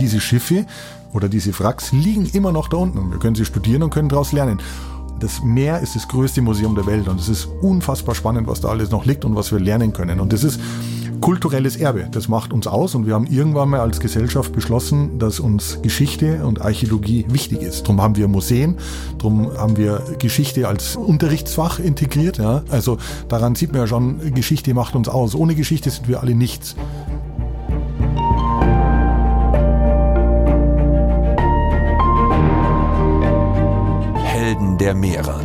Diese Schiffe oder diese Wracks liegen immer noch da unten. Wir können sie studieren und können daraus lernen. Das Meer ist das größte Museum der Welt und es ist unfassbar spannend, was da alles noch liegt und was wir lernen können. Und das ist kulturelles Erbe. Das macht uns aus und wir haben irgendwann mal als Gesellschaft beschlossen, dass uns Geschichte und Archäologie wichtig ist. Darum haben wir Museen, darum haben wir Geschichte als Unterrichtsfach integriert. Ja. Also daran sieht man ja schon, Geschichte macht uns aus. Ohne Geschichte sind wir alle nichts. Helden der Meere.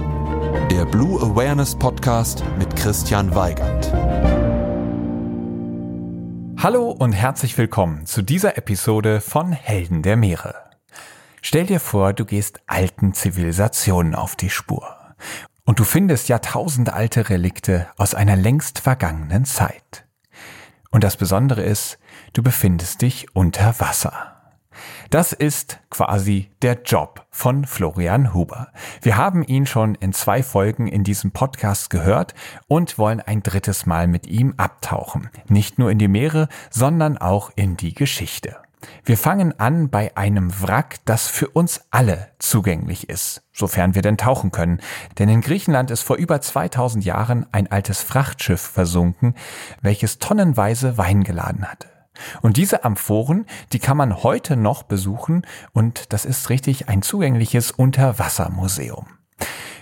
Der Blue Awareness Podcast mit Christian Weigand. Hallo und herzlich willkommen zu dieser Episode von Helden der Meere. Stell dir vor, du gehst alten Zivilisationen auf die Spur und du findest jahrtausendalte Relikte aus einer längst vergangenen Zeit. Und das Besondere ist, du befindest dich unter Wasser. Das ist quasi der Job von Florian Huber. Wir haben ihn schon in zwei Folgen in diesem Podcast gehört und wollen ein drittes Mal mit ihm abtauchen. Nicht nur in die Meere, sondern auch in die Geschichte. Wir fangen an bei einem Wrack, das für uns alle zugänglich ist, sofern wir denn tauchen können. Denn in Griechenland ist vor über 2000 Jahren ein altes Frachtschiff versunken, welches tonnenweise Wein geladen hatte. Und diese Amphoren, die kann man heute noch besuchen und das ist richtig ein zugängliches Unterwassermuseum.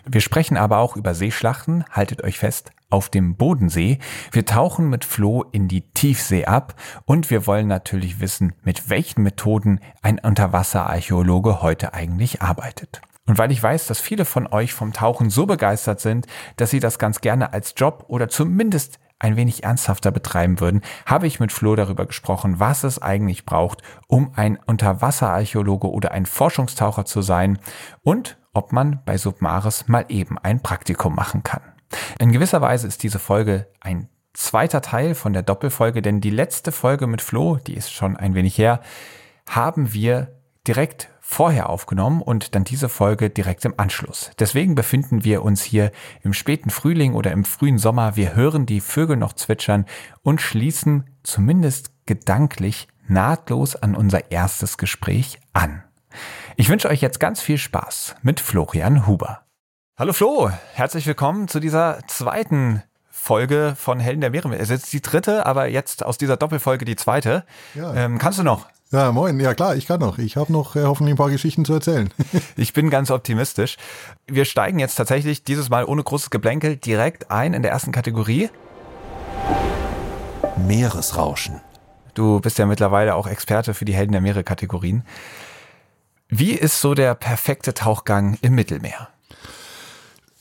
Wir sprechen aber auch über Seeschlachten, haltet euch fest, auf dem Bodensee. Wir tauchen mit Flo in die Tiefsee ab und wir wollen natürlich wissen, mit welchen Methoden ein Unterwasserarchäologe heute eigentlich arbeitet. Und weil ich weiß, dass viele von euch vom Tauchen so begeistert sind, dass sie das ganz gerne als Job oder zumindest ein wenig ernsthafter betreiben würden, habe ich mit Flo darüber gesprochen, was es eigentlich braucht, um ein Unterwasserarchäologe oder ein Forschungstaucher zu sein und ob man bei Submaris mal eben ein Praktikum machen kann. In gewisser Weise ist diese Folge ein zweiter Teil von der Doppelfolge, denn die letzte Folge mit Flo, die ist schon ein wenig her, haben wir direkt vorher aufgenommen und dann diese Folge direkt im Anschluss. Deswegen befinden wir uns hier im späten Frühling oder im frühen Sommer. Wir hören die Vögel noch zwitschern und schließen zumindest gedanklich nahtlos an unser erstes Gespräch an. Ich wünsche euch jetzt ganz viel Spaß mit Florian Huber. Hallo Flo, herzlich willkommen zu dieser zweiten Folge von Helden der Meere. Es ist jetzt die dritte, aber jetzt aus dieser Doppelfolge die zweite. Ja. Ähm, kannst du noch? Ja, moin. Ja klar, ich kann noch. Ich habe noch äh, hoffentlich ein paar Geschichten zu erzählen. ich bin ganz optimistisch. Wir steigen jetzt tatsächlich dieses Mal ohne großes Geblänkel direkt ein in der ersten Kategorie. Meeresrauschen. Du bist ja mittlerweile auch Experte für die Helden der Meere Kategorien. Wie ist so der perfekte Tauchgang im Mittelmeer?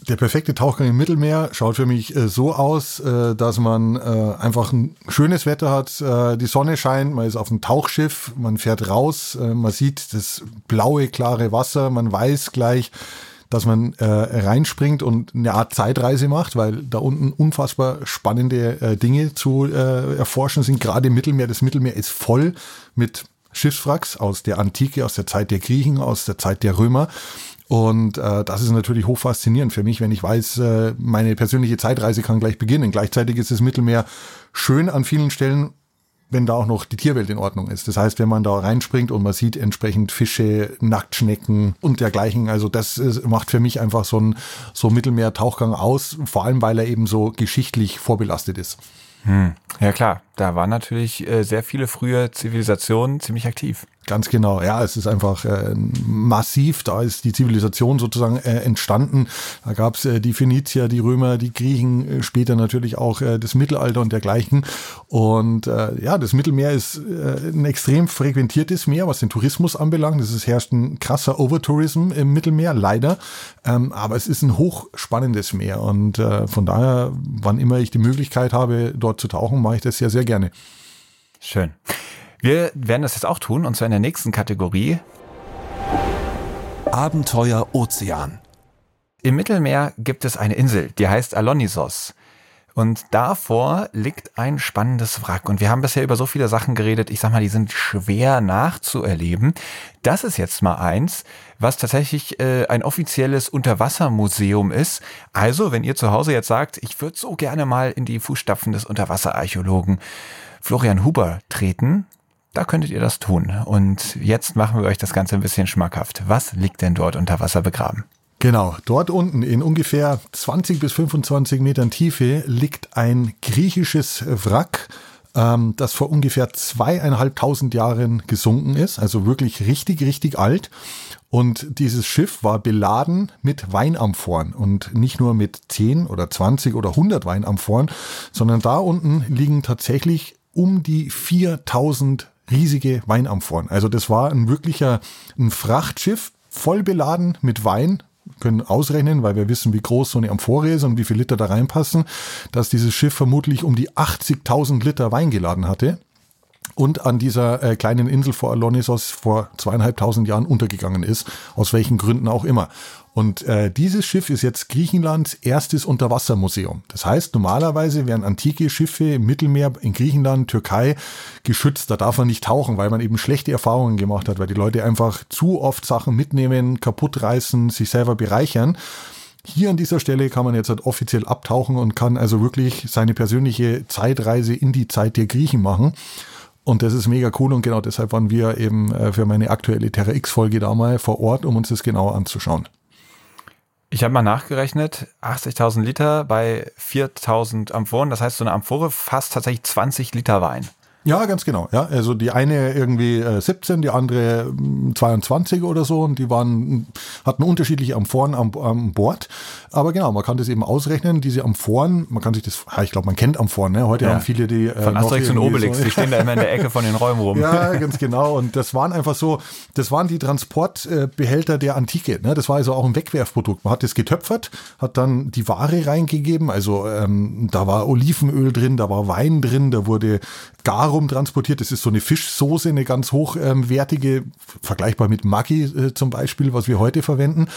Der perfekte Tauchgang im Mittelmeer schaut für mich äh, so aus, äh, dass man äh, einfach ein schönes Wetter hat, äh, die Sonne scheint, man ist auf einem Tauchschiff, man fährt raus, äh, man sieht das blaue, klare Wasser, man weiß gleich, dass man äh, reinspringt und eine Art Zeitreise macht, weil da unten unfassbar spannende Dinge zu erforschen sind, gerade im Mittelmeer. Das Mittelmeer ist voll mit Schiffswracks aus der Antike, aus der Zeit der Griechen, aus der Zeit der Römer. Und äh, das ist natürlich hoch faszinierend für mich, wenn ich weiß, äh, meine persönliche Zeitreise kann gleich beginnen. Gleichzeitig ist das Mittelmeer schön an vielen Stellen, wenn da auch noch die Tierwelt in Ordnung ist. Das heißt, wenn man da reinspringt und man sieht entsprechend Fische, Nacktschnecken und dergleichen. Also das ist, macht für mich einfach so ein so Mittelmeer-Tauchgang aus, vor allem weil er eben so geschichtlich vorbelastet ist. Hm. Ja klar, da waren natürlich äh, sehr viele frühe Zivilisationen ziemlich aktiv. Ganz genau, ja, es ist einfach äh, massiv, da ist die Zivilisation sozusagen äh, entstanden. Da gab es äh, die Phönizier, die Römer, die Griechen, äh, später natürlich auch äh, das Mittelalter und dergleichen. Und äh, ja, das Mittelmeer ist äh, ein extrem frequentiertes Meer, was den Tourismus anbelangt. Es herrscht ein krasser Overtourism im Mittelmeer, leider. Ähm, aber es ist ein hochspannendes Meer und äh, von daher, wann immer ich die Möglichkeit habe, dort zu tauchen, mache ich das sehr, sehr gerne. Schön. Wir werden das jetzt auch tun, und zwar in der nächsten Kategorie. Abenteuer Ozean. Im Mittelmeer gibt es eine Insel, die heißt Alonisos. Und davor liegt ein spannendes Wrack. Und wir haben bisher über so viele Sachen geredet. Ich sag mal, die sind schwer nachzuerleben. Das ist jetzt mal eins, was tatsächlich äh, ein offizielles Unterwassermuseum ist. Also, wenn ihr zu Hause jetzt sagt, ich würde so gerne mal in die Fußstapfen des Unterwasserarchäologen Florian Huber treten, da könntet ihr das tun. Und jetzt machen wir euch das Ganze ein bisschen schmackhaft. Was liegt denn dort unter Wasser begraben? Genau, dort unten in ungefähr 20 bis 25 Metern Tiefe liegt ein griechisches Wrack, ähm, das vor ungefähr zweieinhalbtausend Jahren gesunken ist, also wirklich richtig, richtig alt. Und dieses Schiff war beladen mit Weinamphoren und nicht nur mit 10 oder 20 oder 100 Weinamphoren, sondern da unten liegen tatsächlich um die 4000 riesige Weinamphoren. Also das war ein wirklicher ein Frachtschiff, voll beladen mit Wein, können ausrechnen, weil wir wissen, wie groß so eine Amphore ist und wie viel Liter da reinpassen, dass dieses Schiff vermutlich um die 80.000 Liter Wein geladen hatte und an dieser äh, kleinen Insel vor Alonisos vor zweieinhalbtausend Jahren untergegangen ist, aus welchen Gründen auch immer. Und äh, dieses Schiff ist jetzt Griechenlands erstes Unterwassermuseum. Das heißt, normalerweise werden antike Schiffe im Mittelmeer in Griechenland, Türkei geschützt. Da darf man nicht tauchen, weil man eben schlechte Erfahrungen gemacht hat, weil die Leute einfach zu oft Sachen mitnehmen, kaputt reißen, sich selber bereichern. Hier an dieser Stelle kann man jetzt halt offiziell abtauchen und kann also wirklich seine persönliche Zeitreise in die Zeit der Griechen machen. Und das ist mega cool und genau deshalb waren wir eben äh, für meine aktuelle Terra X-Folge da mal vor Ort, um uns das genauer anzuschauen. Ich habe mal nachgerechnet, 80.000 Liter bei 4.000 Amphoren. Das heißt, so eine Amphore fasst tatsächlich 20 Liter Wein. Ja, ganz genau. Ja, also die eine irgendwie äh, 17, die andere 22 mm, oder so und die waren hatten unterschiedliche Amphoren am, am Bord. Aber genau, man kann das eben ausrechnen. Diese Amphoren, man kann sich das, ich glaube, man kennt Amphoren. Ne? Heute ja. haben viele die äh, von Asterix und Obelix. So, die stehen da immer in der Ecke von den Räumen rum. Ja, ganz genau. Und das waren einfach so, das waren die Transportbehälter der Antike. Ne? Das war also auch ein Wegwerfprodukt. Man hat das getöpfert, hat dann die Ware reingegeben. Also ähm, da war Olivenöl drin, da war Wein drin, da wurde Garum transportiert. Das ist so eine Fischsoße, eine ganz hochwertige, vergleichbar mit Maggi äh, zum Beispiel, was wir heute verwenden.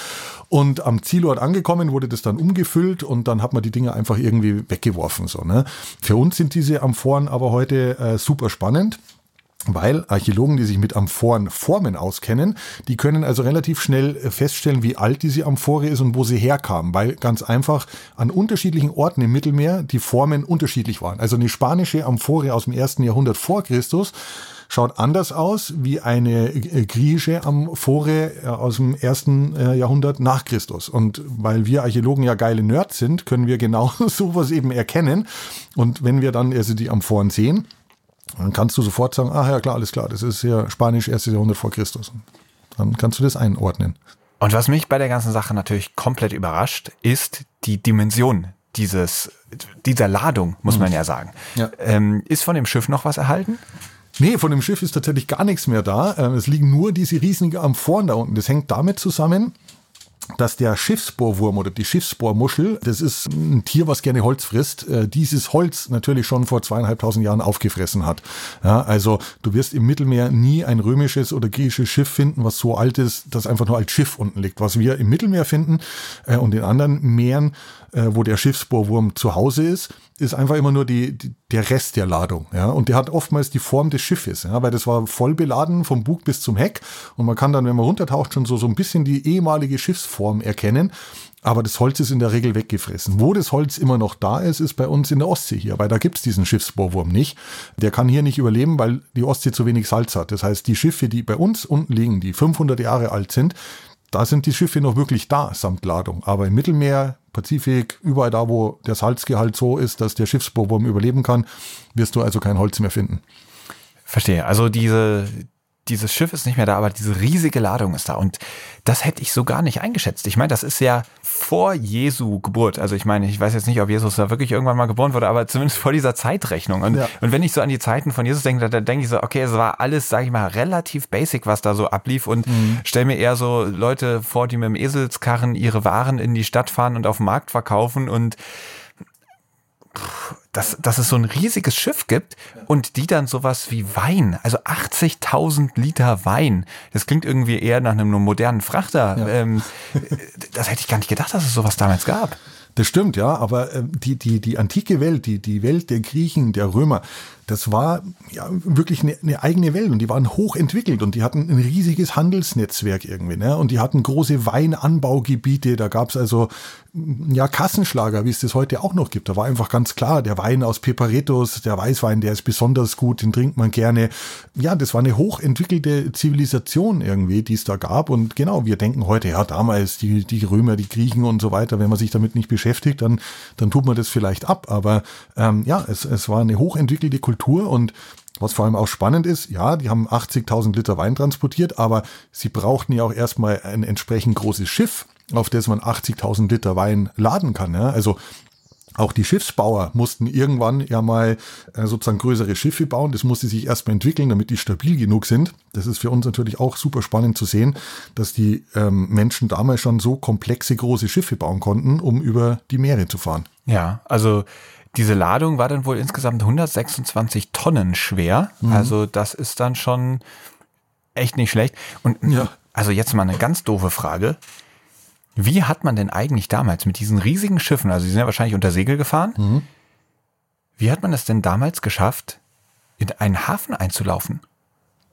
Und am Zielort angekommen wurde das dann umgefüllt und dann hat man die Dinge einfach irgendwie weggeworfen. So, ne? Für uns sind diese Amphoren aber heute äh, super spannend. Weil Archäologen, die sich mit Amphorenformen auskennen, die können also relativ schnell äh, feststellen, wie alt diese Amphore ist und wo sie herkam, weil ganz einfach an unterschiedlichen Orten im Mittelmeer die Formen unterschiedlich waren. Also eine spanische Amphore aus dem ersten Jahrhundert vor Christus schaut anders aus wie eine äh, griechische Amphore äh, aus dem ersten Jahrhundert nach Christus. Und weil wir Archäologen ja geile Nerds sind, können wir genau sowas eben erkennen. Und wenn wir dann also die Amphoren sehen, dann kannst du sofort sagen, ah ja klar, alles klar, das ist ja Spanisch, erstes Jahrhundert vor Christus. Dann kannst du das einordnen. Und was mich bei der ganzen Sache natürlich komplett überrascht, ist die Dimension dieses, dieser Ladung, muss man ja sagen. Ja. Ähm, ist von dem Schiff noch was erhalten? Nee, von dem Schiff ist tatsächlich gar nichts mehr da. Ähm, es liegen nur diese riesigen Amphoren da unten. Das hängt damit zusammen, dass der Schiffsbohrwurm oder die Schiffsbohrmuschel, das ist ein Tier, was gerne Holz frisst, äh, dieses Holz natürlich schon vor zweieinhalbtausend Jahren aufgefressen hat. Ja, also du wirst im Mittelmeer nie ein römisches oder griechisches Schiff finden, was so alt ist, das einfach nur als Schiff unten liegt. Was wir im Mittelmeer finden äh, und in anderen Meeren, äh, wo der Schiffsbohrwurm zu Hause ist, ist einfach immer nur die, die, der Rest der Ladung. Ja? Und der hat oftmals die Form des Schiffes, ja? weil das war voll beladen vom Bug bis zum Heck. Und man kann dann, wenn man runtertaucht, schon so, so ein bisschen die ehemalige Schiffsform erkennen. Aber das Holz ist in der Regel weggefressen. Wo das Holz immer noch da ist, ist bei uns in der Ostsee hier, weil da gibt's diesen Schiffsbohrwurm nicht. Der kann hier nicht überleben, weil die Ostsee zu wenig Salz hat. Das heißt, die Schiffe, die bei uns unten liegen, die 500 Jahre alt sind, da sind die Schiffe noch wirklich da samt Ladung. Aber im Mittelmeer, Pazifik, überall da, wo der Salzgehalt so ist, dass der Schiffsbohrwurm überleben kann, wirst du also kein Holz mehr finden. Verstehe. Also diese, dieses Schiff ist nicht mehr da, aber diese riesige Ladung ist da. Und das hätte ich so gar nicht eingeschätzt. Ich meine, das ist ja vor Jesu Geburt. Also ich meine, ich weiß jetzt nicht, ob Jesus da wirklich irgendwann mal geboren wurde, aber zumindest vor dieser Zeitrechnung. Und, ja. und wenn ich so an die Zeiten von Jesus denke, dann denke ich so, okay, es war alles, sage ich mal, relativ basic, was da so ablief. Und mhm. stell mir eher so Leute vor, die mit dem Eselskarren ihre Waren in die Stadt fahren und auf dem Markt verkaufen und dass, dass es so ein riesiges Schiff gibt und die dann sowas wie Wein, also 80.000 Liter Wein, das klingt irgendwie eher nach einem modernen Frachter. Ja. Ähm, das hätte ich gar nicht gedacht, dass es sowas damals gab. Das stimmt, ja, aber äh, die, die, die antike Welt, die, die Welt der Griechen, der Römer, das war ja wirklich eine, eine eigene Welt und die waren hochentwickelt und die hatten ein riesiges Handelsnetzwerk irgendwie, ne? Und die hatten große Weinanbaugebiete, da gab's also ja Kassenschlager, wie es das heute auch noch gibt. Da war einfach ganz klar, der Wein aus Peparetos, der Weißwein, der ist besonders gut, den trinkt man gerne. Ja, das war eine hochentwickelte Zivilisation irgendwie, die es da gab. Und genau, wir denken heute, ja, damals die, die Römer, die Griechen und so weiter, wenn man sich damit nicht beschäftigt, dann, dann tut man das vielleicht ab. Aber ähm, ja, es, es war eine hochentwickelte Kultur und was vor allem auch spannend ist, ja, die haben 80.000 Liter Wein transportiert, aber sie brauchten ja auch erstmal ein entsprechend großes Schiff, auf das man 80.000 Liter Wein laden kann. Ja? Also auch die Schiffsbauer mussten irgendwann ja mal äh, sozusagen größere Schiffe bauen. Das musste sich erstmal entwickeln, damit die stabil genug sind. Das ist für uns natürlich auch super spannend zu sehen, dass die ähm, Menschen damals schon so komplexe große Schiffe bauen konnten, um über die Meere zu fahren. Ja, also diese Ladung war dann wohl insgesamt 126 Tonnen schwer. Mhm. Also das ist dann schon echt nicht schlecht. Und ja. also jetzt mal eine ganz doofe Frage. Wie hat man denn eigentlich damals mit diesen riesigen Schiffen, also sie sind ja wahrscheinlich unter Segel gefahren, mhm. wie hat man es denn damals geschafft, in einen Hafen einzulaufen?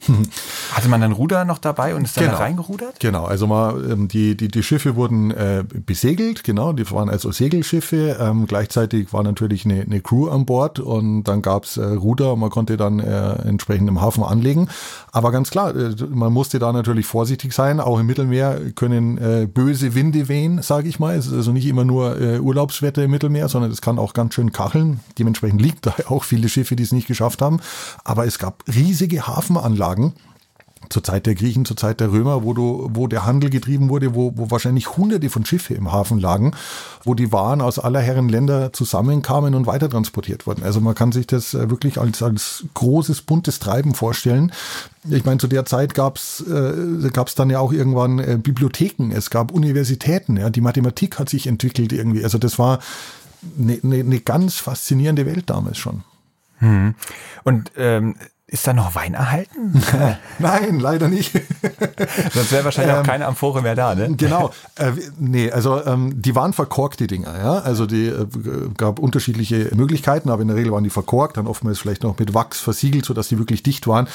Hatte man dann Ruder noch dabei und ist dann genau. da reingerudert? Genau, also mal, ähm, die, die, die Schiffe wurden äh, besegelt, genau, die waren also Segelschiffe. Ähm, gleichzeitig war natürlich eine, eine Crew an Bord und dann gab's äh, Ruder und man konnte dann äh, entsprechend im Hafen anlegen. Aber ganz klar, äh, man musste da natürlich vorsichtig sein. Auch im Mittelmeer können äh, böse Winde wehen, sage ich mal. Es ist also nicht immer nur äh, Urlaubswetter im Mittelmeer, sondern es kann auch ganz schön kacheln. Dementsprechend liegt da auch viele Schiffe, die es nicht geschafft haben. Aber es gab riesige Hafenanlagen Anlagen zur Zeit der Griechen, zur Zeit der Römer, wo du, wo der Handel getrieben wurde, wo, wo wahrscheinlich hunderte von Schiffe im Hafen lagen, wo die Waren aus aller Herren Länder zusammenkamen und weitertransportiert wurden. Also man kann sich das äh, wirklich als, als großes, buntes Treiben vorstellen. Ich meine, zu der Zeit gab's äh, dann ja auch irgendwann äh, Bibliotheken, es gab Universitäten, ja, die Mathematik hat sich entwickelt irgendwie. Also das war eine, eine, eine ganz faszinierende Welt damals schon. Hm. Und ähm, ist da noch Wein erhalten? Nein, leider nicht. Sonst wäre wahrscheinlich ähm, auch keine Amphore mehr da, ne? Genau. Äh, nee, also ähm, die waren verkorkt, die Dinger, ja. Also die äh, gab unterschiedliche Möglichkeiten, aber in der Regel waren die verkorkt, dann oftmals vielleicht noch mit Wachs versiegelt, sodass die wirklich dicht waren.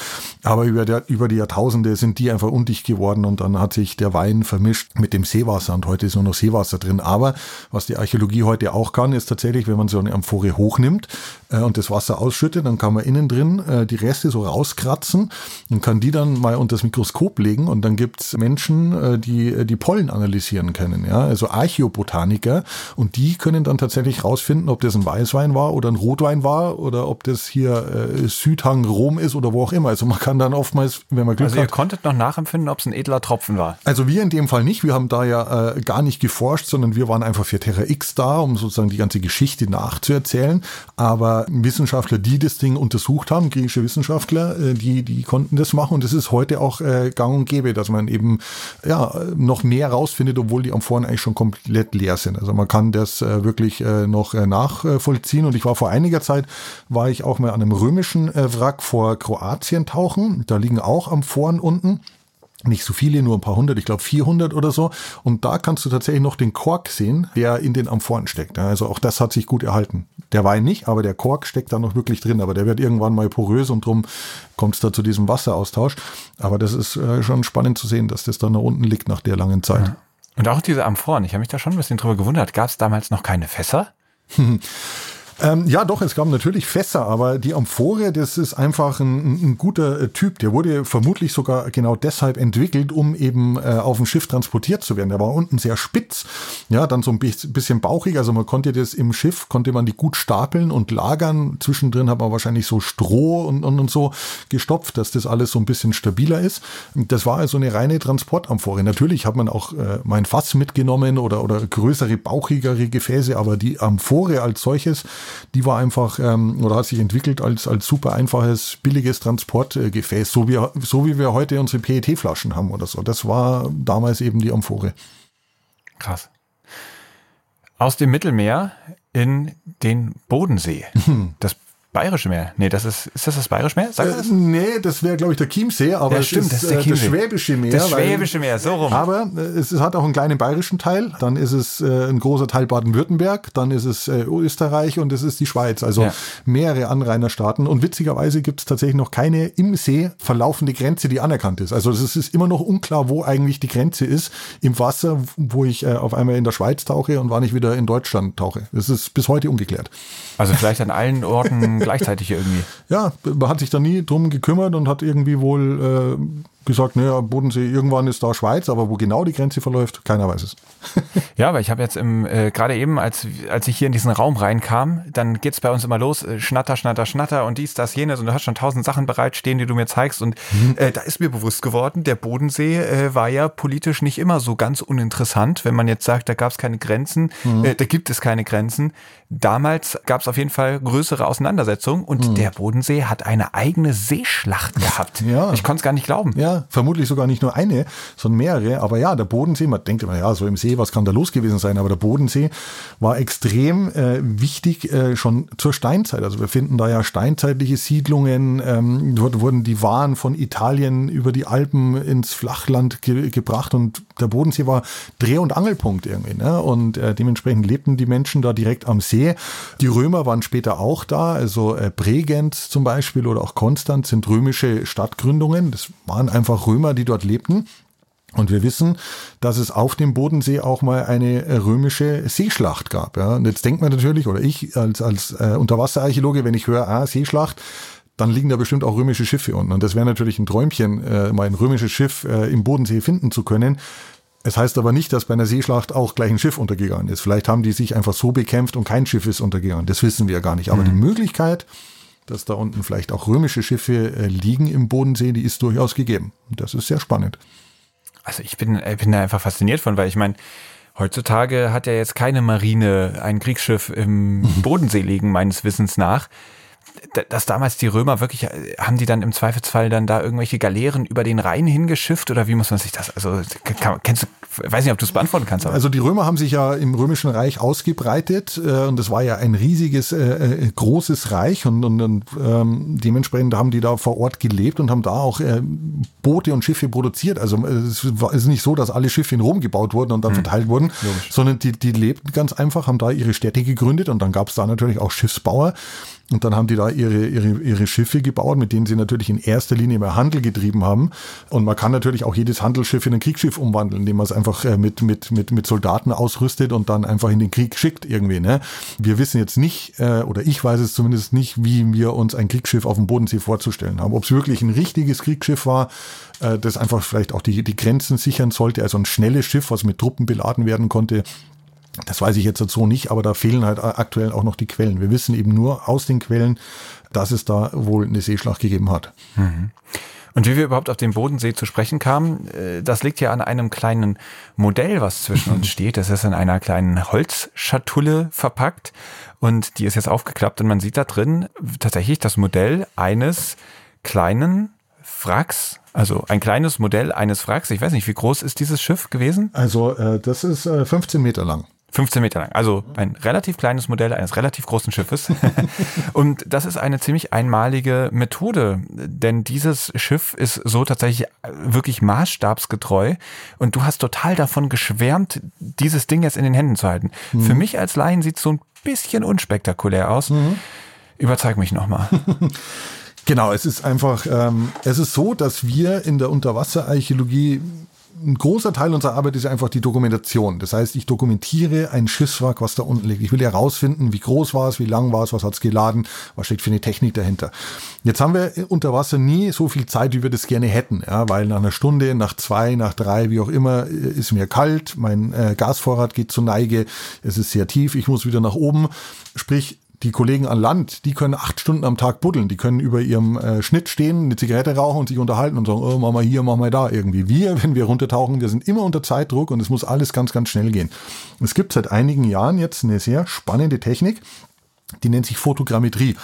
Aber über, der, über die Jahrtausende sind die einfach undicht geworden und dann hat sich der Wein vermischt mit dem Seewasser und heute ist nur noch Seewasser drin. Aber was die Archäologie heute auch kann, ist tatsächlich, wenn man so eine Amphore hochnimmt äh, und das Wasser ausschüttet, dann kann man innen drin äh, die Reste so rauskratzen und kann die dann mal unter das Mikroskop legen und dann gibt's Menschen, äh, die äh, die Pollen analysieren können, ja, also Archäobotaniker und die können dann tatsächlich rausfinden, ob das ein Weißwein war oder ein Rotwein war oder ob das hier äh, Südhang Rom ist oder wo auch immer. Also man kann dann oftmals, wenn man Glück also hat. ihr konntet noch nachempfinden, ob es ein edler Tropfen war. Also wir in dem Fall nicht. Wir haben da ja äh, gar nicht geforscht, sondern wir waren einfach für Terra X da, um sozusagen die ganze Geschichte nachzuerzählen. Aber Wissenschaftler, die das Ding untersucht haben, griechische Wissenschaftler, äh, die, die konnten das machen und es ist heute auch äh, gang und gäbe, dass man eben ja noch mehr rausfindet, obwohl die Amphoren eigentlich schon komplett leer sind. Also man kann das äh, wirklich äh, noch äh, nachvollziehen und ich war vor einiger Zeit, war ich auch mal an einem römischen äh, Wrack vor Kroatien tauchen. Da liegen auch Amphoren unten nicht so viele, nur ein paar hundert, ich glaube 400 oder so. Und da kannst du tatsächlich noch den Kork sehen, der in den Amphoren steckt. Also auch das hat sich gut erhalten. Der Wein nicht, aber der Kork steckt da noch wirklich drin. Aber der wird irgendwann mal porös und drum kommt es da zu diesem Wasseraustausch. Aber das ist äh, schon spannend zu sehen, dass das da nach unten liegt nach der langen Zeit. Ja. Und auch diese Amphoren, ich habe mich da schon ein bisschen drüber gewundert. Gab es damals noch keine Fässer? Ähm, ja, doch, es gab natürlich Fässer, aber die Amphore, das ist einfach ein, ein guter äh, Typ. Der wurde vermutlich sogar genau deshalb entwickelt, um eben äh, auf dem Schiff transportiert zu werden. Der war unten sehr spitz, ja, dann so ein bisschen bauchig. Also man konnte das im Schiff, konnte man die gut stapeln und lagern. Zwischendrin hat man wahrscheinlich so Stroh und, und, und so gestopft, dass das alles so ein bisschen stabiler ist. Das war also eine reine Transportamphore. Natürlich hat man auch äh, mein Fass mitgenommen oder, oder größere, bauchigere Gefäße, aber die Amphore als solches, die war einfach ähm, oder hat sich entwickelt als, als super einfaches, billiges Transportgefäß, so wie, so wie wir heute unsere PET-Flaschen haben oder so. Das war damals eben die Amphore. Krass. Aus dem Mittelmeer in den Bodensee. Das Bayerische Meer. Nee, das ist, ist das das Bayerische Meer? Sag äh, das? Nee, das wäre, glaube ich, der Chiemsee, aber ja, stimmt, das ist das, das Schwäbische Meer. Das Schwäbische Meer, so rum. Aber äh, es hat auch einen kleinen bayerischen Teil, dann ist es äh, ein großer Teil Baden-Württemberg, dann ist es äh, Österreich und es ist die Schweiz, also ja. mehrere Anrainerstaaten. Und witzigerweise gibt es tatsächlich noch keine im See verlaufende Grenze, die anerkannt ist. Also es ist immer noch unklar, wo eigentlich die Grenze ist im Wasser, wo ich äh, auf einmal in der Schweiz tauche und wann ich wieder in Deutschland tauche. Das ist bis heute ungeklärt. Also vielleicht an allen Orten gleichzeitig irgendwie. Ja, hat sich da nie drum gekümmert und hat irgendwie wohl äh, gesagt, naja, Bodensee, irgendwann ist da Schweiz, aber wo genau die Grenze verläuft, keiner weiß es. ja, aber ich habe jetzt im, äh, gerade eben, als, als ich hier in diesen Raum reinkam, dann geht's bei uns immer los, äh, Schnatter, Schnatter, Schnatter und dies, das, jenes und du hast schon tausend Sachen bereitstehen, die du mir zeigst und mhm. äh, da ist mir bewusst geworden, der Bodensee äh, war ja politisch nicht immer so ganz uninteressant, wenn man jetzt sagt, da gab es keine Grenzen, mhm. äh, da gibt es keine Grenzen. Damals gab es auf jeden Fall größere Auseinandersetzungen und mhm. der Bodensee hat eine eigene Seeschlacht gehabt. Ja. Ich konnte es gar nicht glauben. Ja, vermutlich sogar nicht nur eine, sondern mehrere. Aber ja, der Bodensee, man denkt immer, ja, so im See, was kann da los gewesen sein? Aber der Bodensee war extrem äh, wichtig äh, schon zur Steinzeit. Also wir finden da ja steinzeitliche Siedlungen. Ähm, dort wurden die Waren von Italien über die Alpen ins Flachland ge gebracht und der Bodensee war Dreh- und Angelpunkt irgendwie. Ne? Und äh, dementsprechend lebten die Menschen da direkt am See. Die Römer waren später auch da, also äh, Bregenz zum Beispiel oder auch Konstanz sind römische Stadtgründungen. Das waren einfach einfach Römer, die dort lebten. Und wir wissen, dass es auf dem Bodensee auch mal eine römische Seeschlacht gab. Ja. Und jetzt denkt man natürlich, oder ich als, als äh, Unterwasserarchäologe, wenn ich höre, ah, Seeschlacht, dann liegen da bestimmt auch römische Schiffe unten. Und das wäre natürlich ein Träumchen, äh, mal ein römisches Schiff äh, im Bodensee finden zu können. Es heißt aber nicht, dass bei einer Seeschlacht auch gleich ein Schiff untergegangen ist. Vielleicht haben die sich einfach so bekämpft und kein Schiff ist untergegangen. Das wissen wir gar nicht. Aber mhm. die Möglichkeit, dass da unten vielleicht auch römische Schiffe äh, liegen im Bodensee, die ist durchaus gegeben. Das ist sehr spannend. Also ich bin, ich bin da einfach fasziniert von, weil ich meine, heutzutage hat ja jetzt keine Marine ein Kriegsschiff im Bodensee liegen, meines Wissens nach dass damals die Römer wirklich, äh, haben die dann im Zweifelsfall dann da irgendwelche Galeeren über den Rhein hingeschifft oder wie muss man sich das, also kann, kennst du, weiß nicht, ob du es beantworten kannst. Aber. Also die Römer haben sich ja im Römischen Reich ausgebreitet äh, und das war ja ein riesiges, äh, äh, großes Reich und, und, und ähm, dementsprechend haben die da vor Ort gelebt und haben da auch äh, Boote und Schiffe produziert. Also es ist nicht so, dass alle Schiffe in Rom gebaut wurden und dann hm. verteilt wurden, Logisch. sondern die, die lebten ganz einfach, haben da ihre Städte gegründet und dann gab es da natürlich auch Schiffsbauer und dann haben die da ihre, ihre, ihre Schiffe gebaut, mit denen sie natürlich in erster Linie mehr Handel getrieben haben. Und man kann natürlich auch jedes Handelsschiff in ein Kriegsschiff umwandeln, indem man es einfach äh, mit, mit, mit, mit Soldaten ausrüstet und dann einfach in den Krieg schickt irgendwie. Ne? Wir wissen jetzt nicht, äh, oder ich weiß es zumindest nicht, wie wir uns ein Kriegsschiff auf dem Bodensee vorzustellen haben. Ob es wirklich ein richtiges Kriegsschiff war, äh, das einfach vielleicht auch die, die Grenzen sichern sollte, also ein schnelles Schiff, was mit Truppen beladen werden konnte, das weiß ich jetzt so nicht, aber da fehlen halt aktuell auch noch die Quellen. Wir wissen eben nur aus den Quellen, dass es da wohl eine Seeschlacht gegeben hat. Mhm. Und wie wir überhaupt auf den Bodensee zu sprechen kamen, äh, das liegt ja an einem kleinen Modell, was zwischen uns steht. Das ist in einer kleinen Holzschatulle verpackt und die ist jetzt aufgeklappt und man sieht da drin tatsächlich das Modell eines kleinen Wracks, also ein kleines Modell eines Wracks. Ich weiß nicht, wie groß ist dieses Schiff gewesen? Also äh, das ist äh, 15 Meter lang. 15 Meter lang. Also ein relativ kleines Modell eines relativ großen Schiffes. und das ist eine ziemlich einmalige Methode, denn dieses Schiff ist so tatsächlich wirklich maßstabsgetreu und du hast total davon geschwärmt, dieses Ding jetzt in den Händen zu halten. Mhm. Für mich als Laien sieht es so ein bisschen unspektakulär aus. Mhm. Überzeug mich nochmal. Genau, es ist einfach, ähm, es ist so, dass wir in der Unterwasserarchäologie ein großer Teil unserer Arbeit ist einfach die Dokumentation. Das heißt, ich dokumentiere ein Schiffswrack, was da unten liegt. Ich will herausfinden, wie groß war es, wie lang war es, was hat es geladen, was steckt für eine Technik dahinter. Jetzt haben wir unter Wasser nie so viel Zeit, wie wir das gerne hätten, ja, weil nach einer Stunde, nach zwei, nach drei, wie auch immer, ist mir kalt, mein äh, Gasvorrat geht zur Neige, es ist sehr tief, ich muss wieder nach oben. Sprich, die Kollegen an Land, die können acht Stunden am Tag buddeln. Die können über ihrem äh, Schnitt stehen, eine Zigarette rauchen und sich unterhalten und sagen, oh, mach mal hier, mach mal da irgendwie. Wir, wenn wir runtertauchen, wir sind immer unter Zeitdruck und es muss alles ganz, ganz schnell gehen. Es gibt seit einigen Jahren jetzt eine sehr spannende Technik, die nennt sich Fotogrammetrie,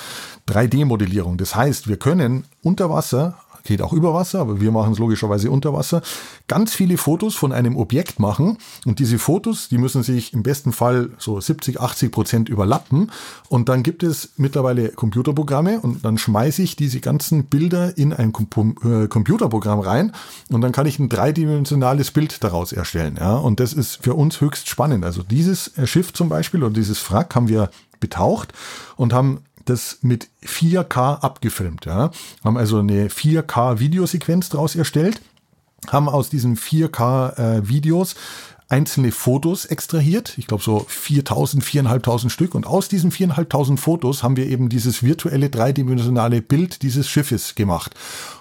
3D-Modellierung. Das heißt, wir können unter Wasser geht auch über Wasser, aber wir machen es logischerweise unter Wasser, ganz viele Fotos von einem Objekt machen. Und diese Fotos, die müssen sich im besten Fall so 70, 80 Prozent überlappen. Und dann gibt es mittlerweile Computerprogramme und dann schmeiße ich diese ganzen Bilder in ein äh, Computerprogramm rein und dann kann ich ein dreidimensionales Bild daraus erstellen. Ja? Und das ist für uns höchst spannend. Also dieses Schiff zum Beispiel oder dieses Wrack haben wir betaucht und haben das mit 4K abgefilmt. Ja. Haben also eine 4K-Videosequenz daraus erstellt, haben aus diesen 4K-Videos äh, einzelne Fotos extrahiert. Ich glaube so 4000, 4500 Stück. Und aus diesen 4500 Fotos haben wir eben dieses virtuelle dreidimensionale Bild dieses Schiffes gemacht.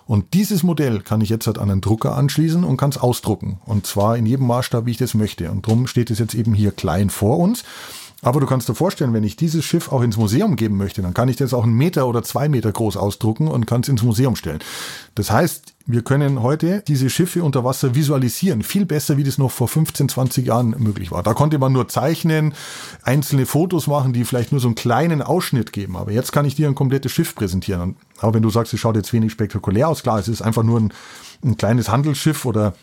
Und dieses Modell kann ich jetzt halt an einen Drucker anschließen und kann es ausdrucken. Und zwar in jedem Maßstab, wie ich das möchte. Und darum steht es jetzt eben hier klein vor uns. Aber du kannst dir vorstellen, wenn ich dieses Schiff auch ins Museum geben möchte, dann kann ich das auch einen Meter oder zwei Meter groß ausdrucken und kann es ins Museum stellen. Das heißt, wir können heute diese Schiffe unter Wasser visualisieren, viel besser, wie das noch vor 15, 20 Jahren möglich war. Da konnte man nur zeichnen, einzelne Fotos machen, die vielleicht nur so einen kleinen Ausschnitt geben. Aber jetzt kann ich dir ein komplettes Schiff präsentieren. Aber wenn du sagst, es schaut jetzt wenig spektakulär aus, klar, es ist einfach nur ein, ein kleines Handelsschiff oder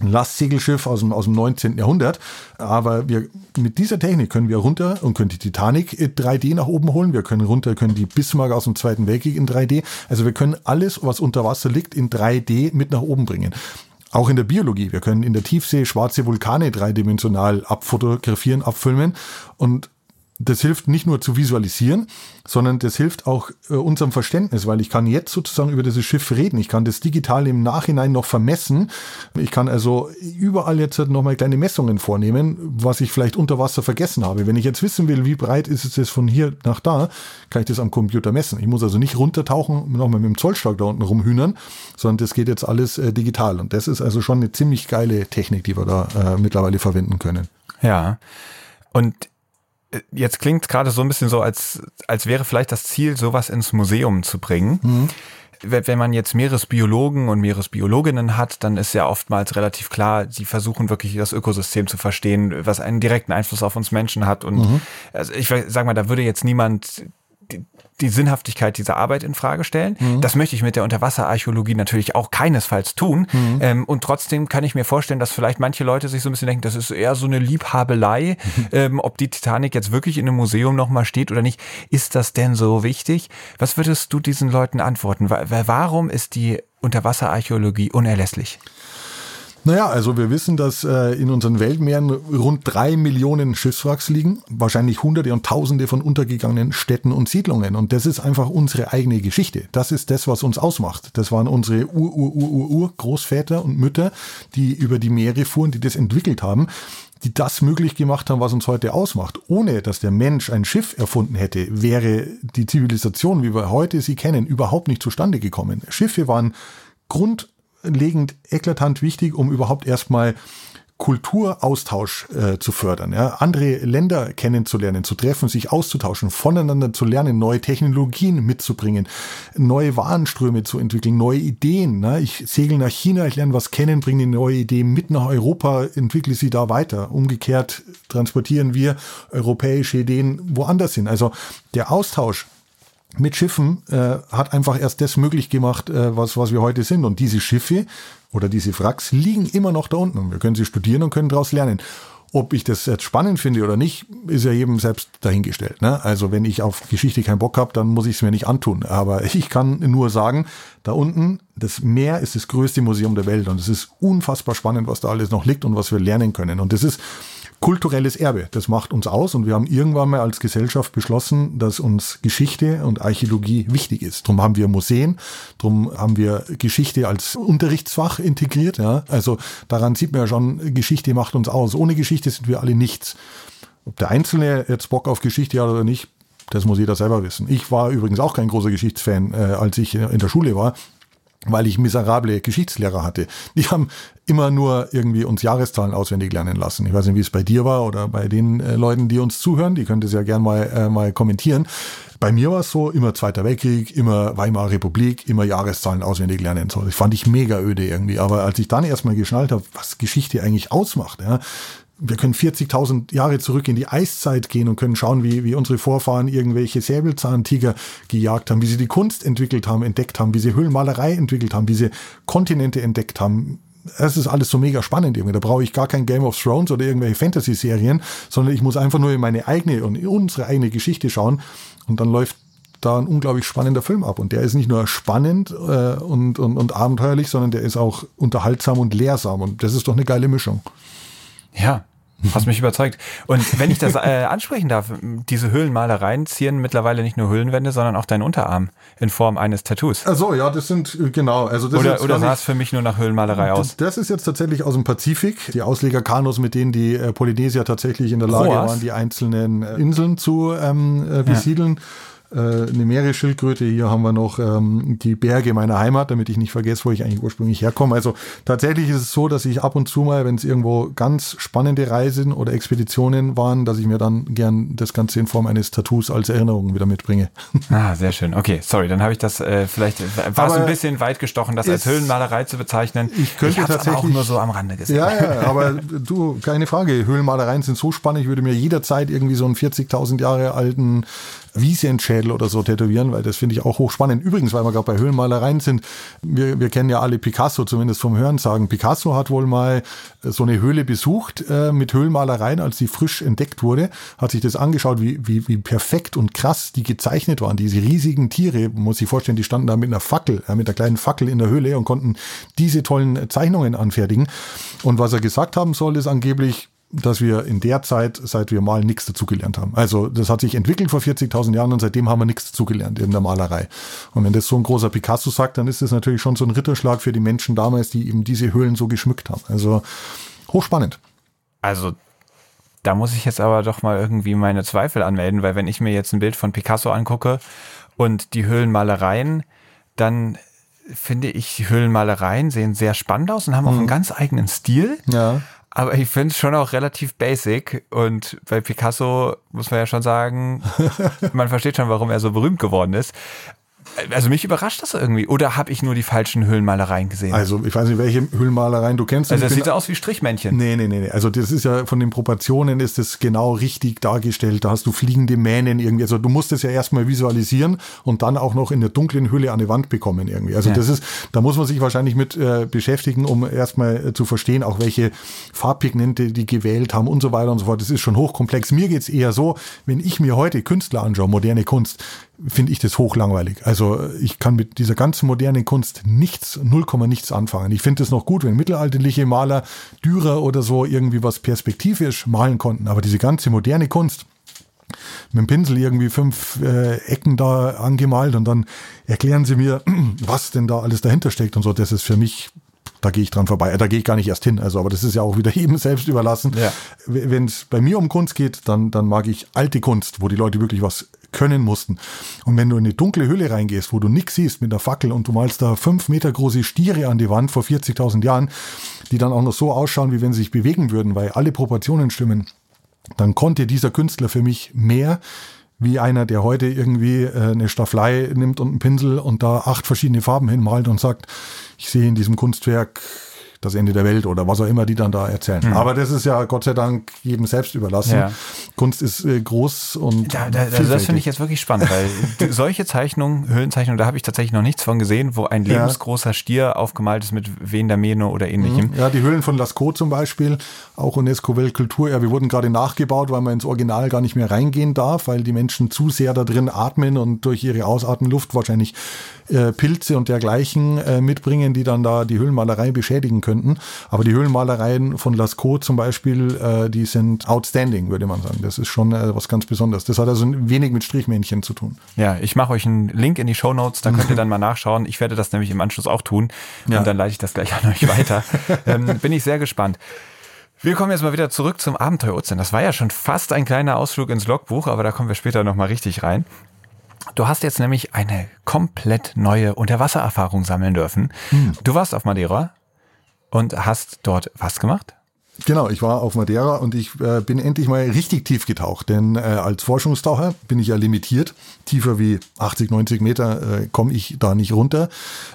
ein Lastsegelschiff aus dem, aus dem 19. Jahrhundert. Aber wir, mit dieser Technik können wir runter und können die Titanic 3D nach oben holen. Wir können runter, können die Bismarck aus dem Zweiten Weltkrieg in 3D. Also wir können alles, was unter Wasser liegt, in 3D mit nach oben bringen. Auch in der Biologie. Wir können in der Tiefsee schwarze Vulkane dreidimensional abfotografieren, abfilmen und das hilft nicht nur zu visualisieren, sondern das hilft auch äh, unserem Verständnis, weil ich kann jetzt sozusagen über dieses Schiff reden. Ich kann das digital im Nachhinein noch vermessen. Ich kann also überall jetzt nochmal kleine Messungen vornehmen, was ich vielleicht unter Wasser vergessen habe. Wenn ich jetzt wissen will, wie breit ist es jetzt von hier nach da, kann ich das am Computer messen. Ich muss also nicht runtertauchen, nochmal mit dem Zollstock da unten rumhühnern, sondern das geht jetzt alles äh, digital. Und das ist also schon eine ziemlich geile Technik, die wir da äh, mittlerweile verwenden können. Ja. Und jetzt klingt gerade so ein bisschen so, als, als wäre vielleicht das Ziel, sowas ins Museum zu bringen. Mhm. Wenn man jetzt Meeresbiologen und Meeresbiologinnen hat, dann ist ja oftmals relativ klar, sie versuchen wirklich das Ökosystem zu verstehen, was einen direkten Einfluss auf uns Menschen hat. Und mhm. also ich sag mal, da würde jetzt niemand die Sinnhaftigkeit dieser Arbeit in Frage stellen. Mhm. Das möchte ich mit der Unterwasserarchäologie natürlich auch keinesfalls tun. Mhm. Ähm, und trotzdem kann ich mir vorstellen, dass vielleicht manche Leute sich so ein bisschen denken, das ist eher so eine Liebhabelei, mhm. ähm, ob die Titanic jetzt wirklich in einem Museum nochmal steht oder nicht. Ist das denn so wichtig? Was würdest du diesen Leuten antworten? Warum ist die Unterwasserarchäologie unerlässlich? Naja, also wir wissen, dass äh, in unseren Weltmeeren rund drei Millionen Schiffswracks liegen, wahrscheinlich hunderte und tausende von untergegangenen Städten und Siedlungen. Und das ist einfach unsere eigene Geschichte. Das ist das, was uns ausmacht. Das waren unsere Ur-Ur-Ur-Ur-Großväter und Mütter, die über die Meere fuhren, die das entwickelt haben die das möglich gemacht haben, was uns heute ausmacht. Ohne dass der Mensch ein Schiff erfunden hätte, wäre die Zivilisation, wie wir heute sie kennen, überhaupt nicht zustande gekommen. Schiffe waren Grund grundlegend eklatant wichtig, um überhaupt erstmal Kulturaustausch äh, zu fördern, ja? andere Länder kennenzulernen, zu treffen, sich auszutauschen, voneinander zu lernen, neue Technologien mitzubringen, neue Warenströme zu entwickeln, neue Ideen. Ne? Ich segel nach China, ich lerne was kennen, bringe neue Idee mit nach Europa, entwickle sie da weiter. Umgekehrt transportieren wir europäische Ideen woanders hin. Also der Austausch mit Schiffen äh, hat einfach erst das möglich gemacht, äh, was, was wir heute sind. Und diese Schiffe oder diese Wracks liegen immer noch da unten. Wir können sie studieren und können daraus lernen. Ob ich das jetzt spannend finde oder nicht, ist ja jedem selbst dahingestellt. Ne? Also wenn ich auf Geschichte keinen Bock habe, dann muss ich es mir nicht antun. Aber ich kann nur sagen, da unten, das Meer ist das größte Museum der Welt und es ist unfassbar spannend, was da alles noch liegt und was wir lernen können. Und das ist kulturelles Erbe. Das macht uns aus und wir haben irgendwann mal als Gesellschaft beschlossen, dass uns Geschichte und Archäologie wichtig ist. Darum haben wir Museen, darum haben wir Geschichte als Unterrichtsfach integriert. Ja. Also daran sieht man ja schon, Geschichte macht uns aus. Ohne Geschichte sind wir alle nichts. Ob der Einzelne jetzt Bock auf Geschichte hat oder nicht, das muss jeder selber wissen. Ich war übrigens auch kein großer Geschichtsfan, äh, als ich in der Schule war weil ich miserable Geschichtslehrer hatte. Die haben immer nur irgendwie uns Jahreszahlen auswendig lernen lassen. Ich weiß nicht, wie es bei dir war oder bei den äh, Leuten, die uns zuhören. Die könnt es ja gerne mal, äh, mal kommentieren. Bei mir war es so, immer Zweiter Weltkrieg, immer Weimarer Republik, immer Jahreszahlen auswendig lernen. So, das fand ich mega öde irgendwie. Aber als ich dann erstmal geschnallt habe, was Geschichte eigentlich ausmacht, ja, wir können 40.000 Jahre zurück in die Eiszeit gehen und können schauen, wie, wie unsere Vorfahren irgendwelche Säbelzahntiger gejagt haben, wie sie die Kunst entwickelt haben, entdeckt haben, wie sie Höhlenmalerei entwickelt haben, wie sie Kontinente entdeckt haben. Es ist alles so mega spannend irgendwie. Da brauche ich gar kein Game of Thrones oder irgendwelche Fantasy-Serien, sondern ich muss einfach nur in meine eigene und in unsere eigene Geschichte schauen und dann läuft da ein unglaublich spannender Film ab. Und der ist nicht nur spannend äh, und, und, und abenteuerlich, sondern der ist auch unterhaltsam und lehrsam. Und das ist doch eine geile Mischung. Ja, Hast mich überzeugt. Und wenn ich das äh, ansprechen darf, diese Höhlenmalereien zieren mittlerweile nicht nur Höhlenwände, sondern auch deinen Unterarm in Form eines Tattoos. Also ja, das sind genau. Also das oder oder sah es für mich nur nach Höhlenmalerei aus? Das ist jetzt tatsächlich aus dem Pazifik. Die Auslegerkanus, mit denen die äh, Polynesier tatsächlich in der Lage Roas. waren, die einzelnen äh, Inseln zu ähm, äh, besiedeln. Ja äh, eine Meeresschildkröte. Hier haben wir noch ähm, die Berge meiner Heimat, damit ich nicht vergesse, wo ich eigentlich ursprünglich herkomme. Also tatsächlich ist es so, dass ich ab und zu mal, wenn es irgendwo ganz spannende Reisen oder Expeditionen waren, dass ich mir dann gern das Ganze in Form eines Tattoos als Erinnerung wieder mitbringe. Ah, sehr schön. Okay, sorry, dann habe ich das äh, vielleicht war es ein bisschen weit gestochen, das als Höhlenmalerei zu bezeichnen. Ich könnte ich tatsächlich auch nur so am Rande gesehen. Ja, ja, aber du, keine Frage. Höhlenmalereien sind so spannend. Ich würde mir jederzeit irgendwie so einen 40.000 Jahre alten Wiesenschädel oder so tätowieren, weil das finde ich auch hochspannend. Übrigens, weil wir gerade bei Höhlenmalereien sind, wir, wir kennen ja alle Picasso, zumindest vom Hören sagen. Picasso hat wohl mal so eine Höhle besucht äh, mit Höhlenmalereien, als sie frisch entdeckt wurde, hat sich das angeschaut, wie, wie, wie perfekt und krass die gezeichnet waren. Diese riesigen Tiere, muss sich vorstellen, die standen da mit einer Fackel, äh, mit einer kleinen Fackel in der Höhle und konnten diese tollen Zeichnungen anfertigen. Und was er gesagt haben soll, ist angeblich, dass wir in der Zeit, seit wir mal nichts dazugelernt haben. Also das hat sich entwickelt vor 40.000 Jahren und seitdem haben wir nichts dazugelernt in der Malerei. Und wenn das so ein großer Picasso sagt, dann ist das natürlich schon so ein Ritterschlag für die Menschen damals, die eben diese Höhlen so geschmückt haben. Also hochspannend. Also da muss ich jetzt aber doch mal irgendwie meine Zweifel anmelden, weil wenn ich mir jetzt ein Bild von Picasso angucke und die Höhlenmalereien, dann finde ich, Höhlenmalereien sehen sehr spannend aus und haben auch einen mhm. ganz eigenen Stil. Ja. Aber ich finde es schon auch relativ basic. Und bei Picasso muss man ja schon sagen, man versteht schon, warum er so berühmt geworden ist. Also mich überrascht das irgendwie. Oder habe ich nur die falschen Höhlenmalereien gesehen? Also ich weiß nicht, welche Höhlenmalereien du kennst. Also das sieht aus wie Strichmännchen. Nee, nee, nee. Also das ist ja von den Proportionen ist das genau richtig dargestellt. Da hast du fliegende Mähnen irgendwie. Also du musst es ja erstmal visualisieren und dann auch noch in der dunklen Hülle an die Wand bekommen irgendwie. Also ja. das ist, da muss man sich wahrscheinlich mit äh, beschäftigen, um erstmal äh, zu verstehen, auch welche Farbpigmente die gewählt haben und so weiter und so fort. Das ist schon hochkomplex. Mir geht's eher so, wenn ich mir heute Künstler anschaue, moderne Kunst, finde ich das hochlangweilig. Also ich kann mit dieser ganzen modernen Kunst nichts, null Komma nichts anfangen. Ich finde es noch gut, wenn mittelalterliche Maler, Dürer oder so irgendwie was perspektivisch malen konnten. Aber diese ganze moderne Kunst, mit dem Pinsel irgendwie fünf äh, Ecken da angemalt und dann erklären sie mir, was denn da alles dahinter steckt und so. Das ist für mich da gehe ich dran vorbei. Da gehe ich gar nicht erst hin. Also, aber das ist ja auch wieder jedem selbst überlassen. Ja. Wenn es bei mir um Kunst geht, dann, dann mag ich alte Kunst, wo die Leute wirklich was können mussten. Und wenn du in eine dunkle Hülle reingehst, wo du nichts siehst mit einer Fackel und du malst da fünf Meter große Stiere an die Wand vor 40.000 Jahren, die dann auch noch so ausschauen, wie wenn sie sich bewegen würden, weil alle Proportionen stimmen, dann konnte dieser Künstler für mich mehr wie einer, der heute irgendwie äh, eine Staffelei nimmt und einen Pinsel und da acht verschiedene Farben hinmalt und sagt, ich sehe in diesem Kunstwerk das Ende der Welt oder was auch immer die dann da erzählen. Mhm. Aber das ist ja Gott sei Dank jedem selbst überlassen. Ja. Kunst ist äh, groß und da, da, also das finde ich jetzt wirklich spannend, weil solche Zeichnungen, Höhlenzeichnungen, da habe ich tatsächlich noch nichts von gesehen, wo ein lebensgroßer Stier aufgemalt ist mit Mähne oder ähnlichem. Mhm. Ja, die Höhlen von Lascaux zum Beispiel, auch UNESCO Weltkulturerbe, wurden gerade nachgebaut, weil man ins Original gar nicht mehr reingehen darf, weil die Menschen zu sehr da drin atmen und durch ihre Ausatmenluft wahrscheinlich äh, Pilze und dergleichen äh, mitbringen, die dann da die Höhlenmalerei beschädigen könnten. Aber die Höhlenmalereien von Lascaux zum Beispiel, äh, die sind outstanding, würde man sagen. Das ist schon äh, was ganz Besonderes. Das hat also wenig mit Strichmännchen zu tun. Ja, ich mache euch einen Link in die Show Notes, da könnt ihr dann mal nachschauen. Ich werde das nämlich im Anschluss auch tun und ja. dann leite ich das gleich an euch weiter. ähm, bin ich sehr gespannt. Wir kommen jetzt mal wieder zurück zum Abenteuer Ozean. Das war ja schon fast ein kleiner Ausflug ins Logbuch, aber da kommen wir später nochmal richtig rein. Du hast jetzt nämlich eine komplett neue Unterwassererfahrung sammeln dürfen. Hm. Du warst auf Madeira und hast dort was gemacht? Genau, ich war auf Madeira und ich äh, bin endlich mal richtig tief getaucht, denn äh, als Forschungstaucher bin ich ja limitiert. Tiefer wie 80, 90 Meter äh, komme ich da nicht runter.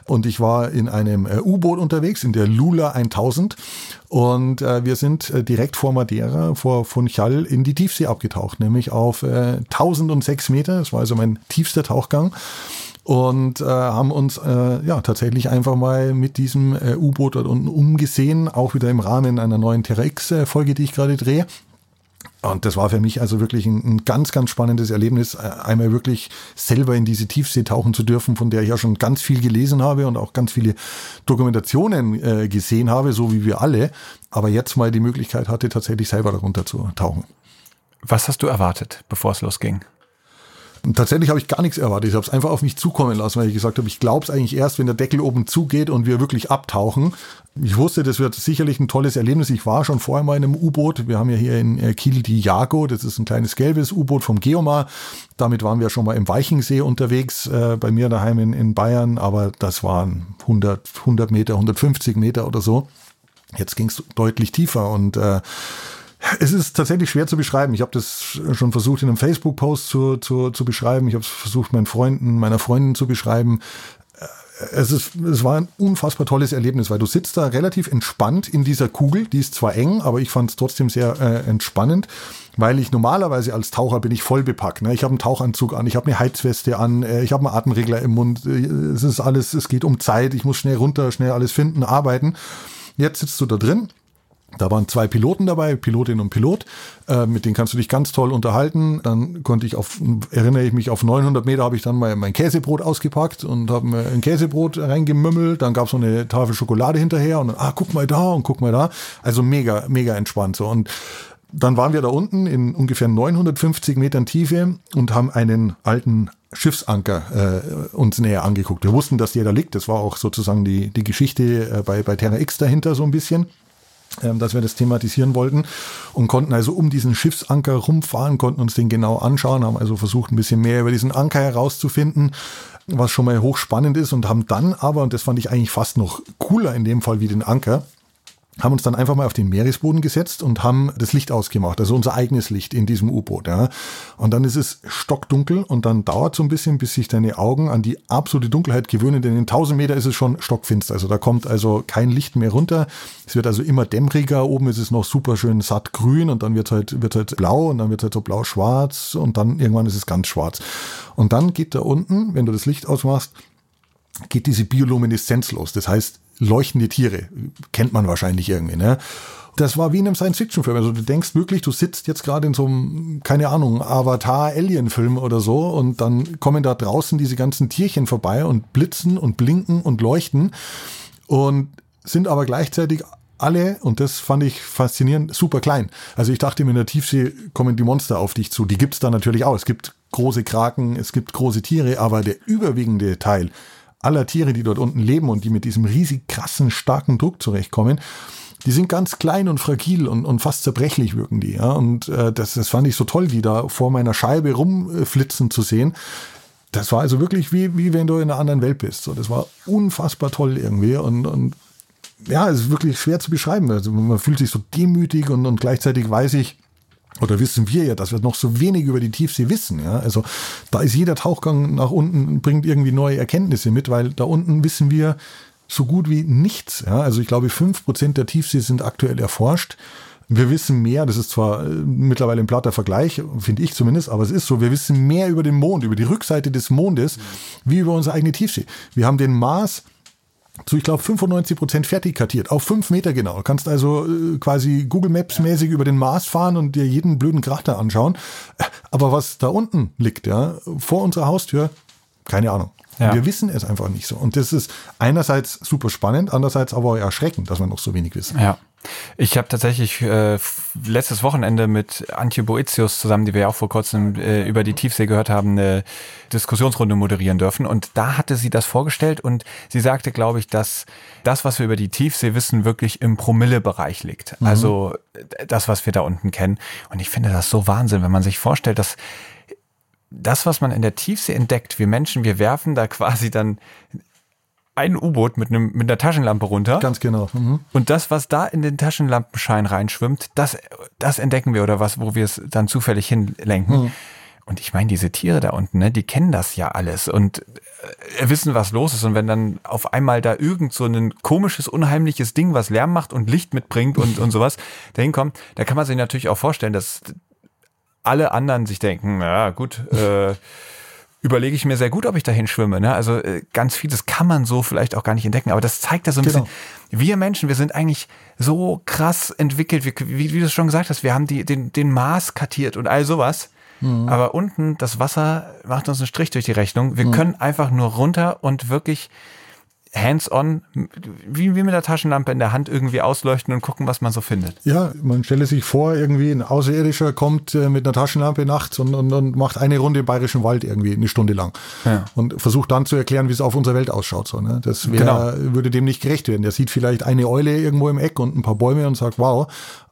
Und ich war in einem äh, U-Boot unterwegs, in der Lula 1000. Und äh, wir sind äh, direkt vor Madeira, vor Funchal, in die Tiefsee abgetaucht, nämlich auf äh, 1006 Meter. Das war also mein tiefster Tauchgang und äh, haben uns äh, ja tatsächlich einfach mal mit diesem äh, U-Boot dort unten umgesehen, auch wieder im Rahmen einer neuen Terra X-Folge, die ich gerade drehe. Und das war für mich also wirklich ein, ein, ganz, ganz spannendes Erlebnis, äh, einmal wirklich selber in diese Tiefsee tauchen zu dürfen, von der ich ja schon ganz viel gelesen habe und auch ganz viele Dokumentationen äh, gesehen habe, so wie wir alle. Aber jetzt mal die Möglichkeit hatte, tatsächlich selber darunter zu tauchen. Was hast du erwartet, bevor es losging? Und tatsächlich habe ich gar nichts erwartet. Ich habe es einfach auf mich zukommen lassen, weil ich gesagt habe, ich glaube es eigentlich erst, wenn der Deckel oben zugeht und wir wirklich abtauchen. Ich wusste, das wird sicherlich ein tolles Erlebnis. Ich war schon vorher mal in einem U-Boot. Wir haben ja hier in äh, Kiel die Jago. Das ist ein kleines gelbes U-Boot vom Geomar. Damit waren wir schon mal im Weichensee unterwegs, äh, bei mir daheim in, in Bayern. Aber das waren 100, 100 Meter, 150 Meter oder so. Jetzt ging es deutlich tiefer und äh, es ist tatsächlich schwer zu beschreiben. Ich habe das schon versucht in einem Facebook-Post zu, zu, zu beschreiben. Ich habe es versucht, meinen Freunden, meiner Freundin zu beschreiben. Äh, es, ist, es war ein unfassbar tolles Erlebnis, weil du sitzt da relativ entspannt in dieser Kugel. Die ist zwar eng, aber ich fand es trotzdem sehr äh, entspannend, weil ich normalerweise als Taucher bin ich voll bepackt. Ne? Ich habe einen Tauchanzug an, ich habe eine Heizweste an, äh, ich habe einen Atemregler im Mund. Äh, es ist alles, es geht um Zeit. Ich muss schnell runter, schnell alles finden, arbeiten. Jetzt sitzt du da drin da waren zwei Piloten dabei, Pilotin und Pilot, äh, mit denen kannst du dich ganz toll unterhalten. Dann konnte ich auf, erinnere ich mich, auf 900 Meter habe ich dann mal mein Käsebrot ausgepackt und habe mir ein Käsebrot reingemümmelt. Dann gab es so eine Tafel Schokolade hinterher und dann, ah, guck mal da und guck mal da. Also mega, mega entspannt so. Und dann waren wir da unten in ungefähr 950 Metern Tiefe und haben einen alten Schiffsanker äh, uns näher angeguckt. Wir wussten, dass der da liegt. Das war auch sozusagen die, die Geschichte äh, bei, bei Terra X dahinter so ein bisschen. Ähm, dass wir das thematisieren wollten und konnten also um diesen Schiffsanker rumfahren, konnten uns den genau anschauen, haben also versucht, ein bisschen mehr über diesen Anker herauszufinden, was schon mal hochspannend ist und haben dann aber, und das fand ich eigentlich fast noch cooler in dem Fall wie den Anker, haben uns dann einfach mal auf den Meeresboden gesetzt und haben das Licht ausgemacht, also unser eigenes Licht in diesem U-Boot. Ja. Und dann ist es stockdunkel und dann dauert so ein bisschen, bis sich deine Augen an die absolute Dunkelheit gewöhnen, denn in 1000 Meter ist es schon stockfinster. Also da kommt also kein Licht mehr runter. Es wird also immer dämmeriger. Oben ist es noch super schön satt grün und dann wird halt, wird halt blau und dann wird halt so blau-schwarz und dann irgendwann ist es ganz schwarz. Und dann geht da unten, wenn du das Licht ausmachst, geht diese Biolumineszenz los. Das heißt, leuchtende Tiere. Kennt man wahrscheinlich irgendwie, ne? Das war wie in einem Science-Fiction-Film. Also du denkst wirklich, du sitzt jetzt gerade in so einem, keine Ahnung, Avatar-Alien-Film oder so und dann kommen da draußen diese ganzen Tierchen vorbei und blitzen und blinken und leuchten und sind aber gleichzeitig alle, und das fand ich faszinierend, super klein. Also ich dachte mir, in der Tiefsee kommen die Monster auf dich zu. Die gibt's da natürlich auch. Es gibt große Kraken, es gibt große Tiere, aber der überwiegende Teil aller Tiere, die dort unten leben und die mit diesem riesig krassen, starken Druck zurechtkommen, die sind ganz klein und fragil und, und fast zerbrechlich wirken die. Ja? Und äh, das, das fand ich so toll, die da vor meiner Scheibe rumflitzen zu sehen. Das war also wirklich wie, wie wenn du in einer anderen Welt bist. So, das war unfassbar toll irgendwie und, und ja, es ist wirklich schwer zu beschreiben. Also man fühlt sich so demütig und, und gleichzeitig weiß ich, oder wissen wir ja, dass wir noch so wenig über die Tiefsee wissen. Ja? Also da ist jeder Tauchgang nach unten, bringt irgendwie neue Erkenntnisse mit, weil da unten wissen wir so gut wie nichts. Ja? Also ich glaube, fünf Prozent der Tiefsee sind aktuell erforscht. Wir wissen mehr, das ist zwar äh, mittlerweile ein platter Vergleich, finde ich zumindest, aber es ist so, wir wissen mehr über den Mond, über die Rückseite des Mondes, wie über unsere eigene Tiefsee. Wir haben den Mars zu, ich glaube, 95 Prozent fertig kartiert, auf fünf Meter genau. Du kannst also äh, quasi Google Maps mäßig über den Mars fahren und dir jeden blöden Krater anschauen. Aber was da unten liegt, ja, vor unserer Haustür, keine Ahnung. Ja. Wir wissen es einfach nicht so. Und das ist einerseits super spannend, andererseits aber erschreckend, dass wir noch so wenig wissen. Ja. Ich habe tatsächlich äh, letztes Wochenende mit Antje Boetius zusammen, die wir ja auch vor kurzem äh, über die Tiefsee gehört haben, eine Diskussionsrunde moderieren dürfen. Und da hatte sie das vorgestellt und sie sagte, glaube ich, dass das, was wir über die Tiefsee wissen, wirklich im Promillebereich liegt. Mhm. Also das, was wir da unten kennen. Und ich finde das so Wahnsinn, wenn man sich vorstellt, dass das, was man in der Tiefsee entdeckt, wir Menschen, wir werfen da quasi dann ein U-Boot mit, einem, mit einer Taschenlampe runter. Ganz genau. Mhm. Und das, was da in den Taschenlampenschein reinschwimmt, das, das entdecken wir oder was, wo wir es dann zufällig hinlenken. Mhm. Und ich meine, diese Tiere da unten, ne, die kennen das ja alles und äh, wissen, was los ist. Und wenn dann auf einmal da irgend so ein komisches, unheimliches Ding, was Lärm macht und Licht mitbringt und, und sowas, dahin kommt, da kann man sich natürlich auch vorstellen, dass alle anderen sich denken, ja gut, äh, überlege ich mir sehr gut, ob ich dahin schwimme. Ne? Also äh, ganz vieles kann man so vielleicht auch gar nicht entdecken, aber das zeigt ja so ein genau. bisschen, wir Menschen, wir sind eigentlich so krass entwickelt, wie, wie, wie du es schon gesagt hast, wir haben die, den, den Mars kartiert und all sowas. Mhm. Aber unten, das Wasser macht uns einen Strich durch die Rechnung. Wir mhm. können einfach nur runter und wirklich hands-on, wie, wie mit der Taschenlampe in der Hand irgendwie ausleuchten und gucken, was man so findet. Ja, man stelle sich vor, irgendwie ein Außerirdischer kommt äh, mit einer Taschenlampe nachts und, und, und macht eine Runde im Bayerischen Wald irgendwie eine Stunde lang ja. und versucht dann zu erklären, wie es auf unserer Welt ausschaut. So, ne? Das wär, genau. würde dem nicht gerecht werden. Der sieht vielleicht eine Eule irgendwo im Eck und ein paar Bäume und sagt, wow,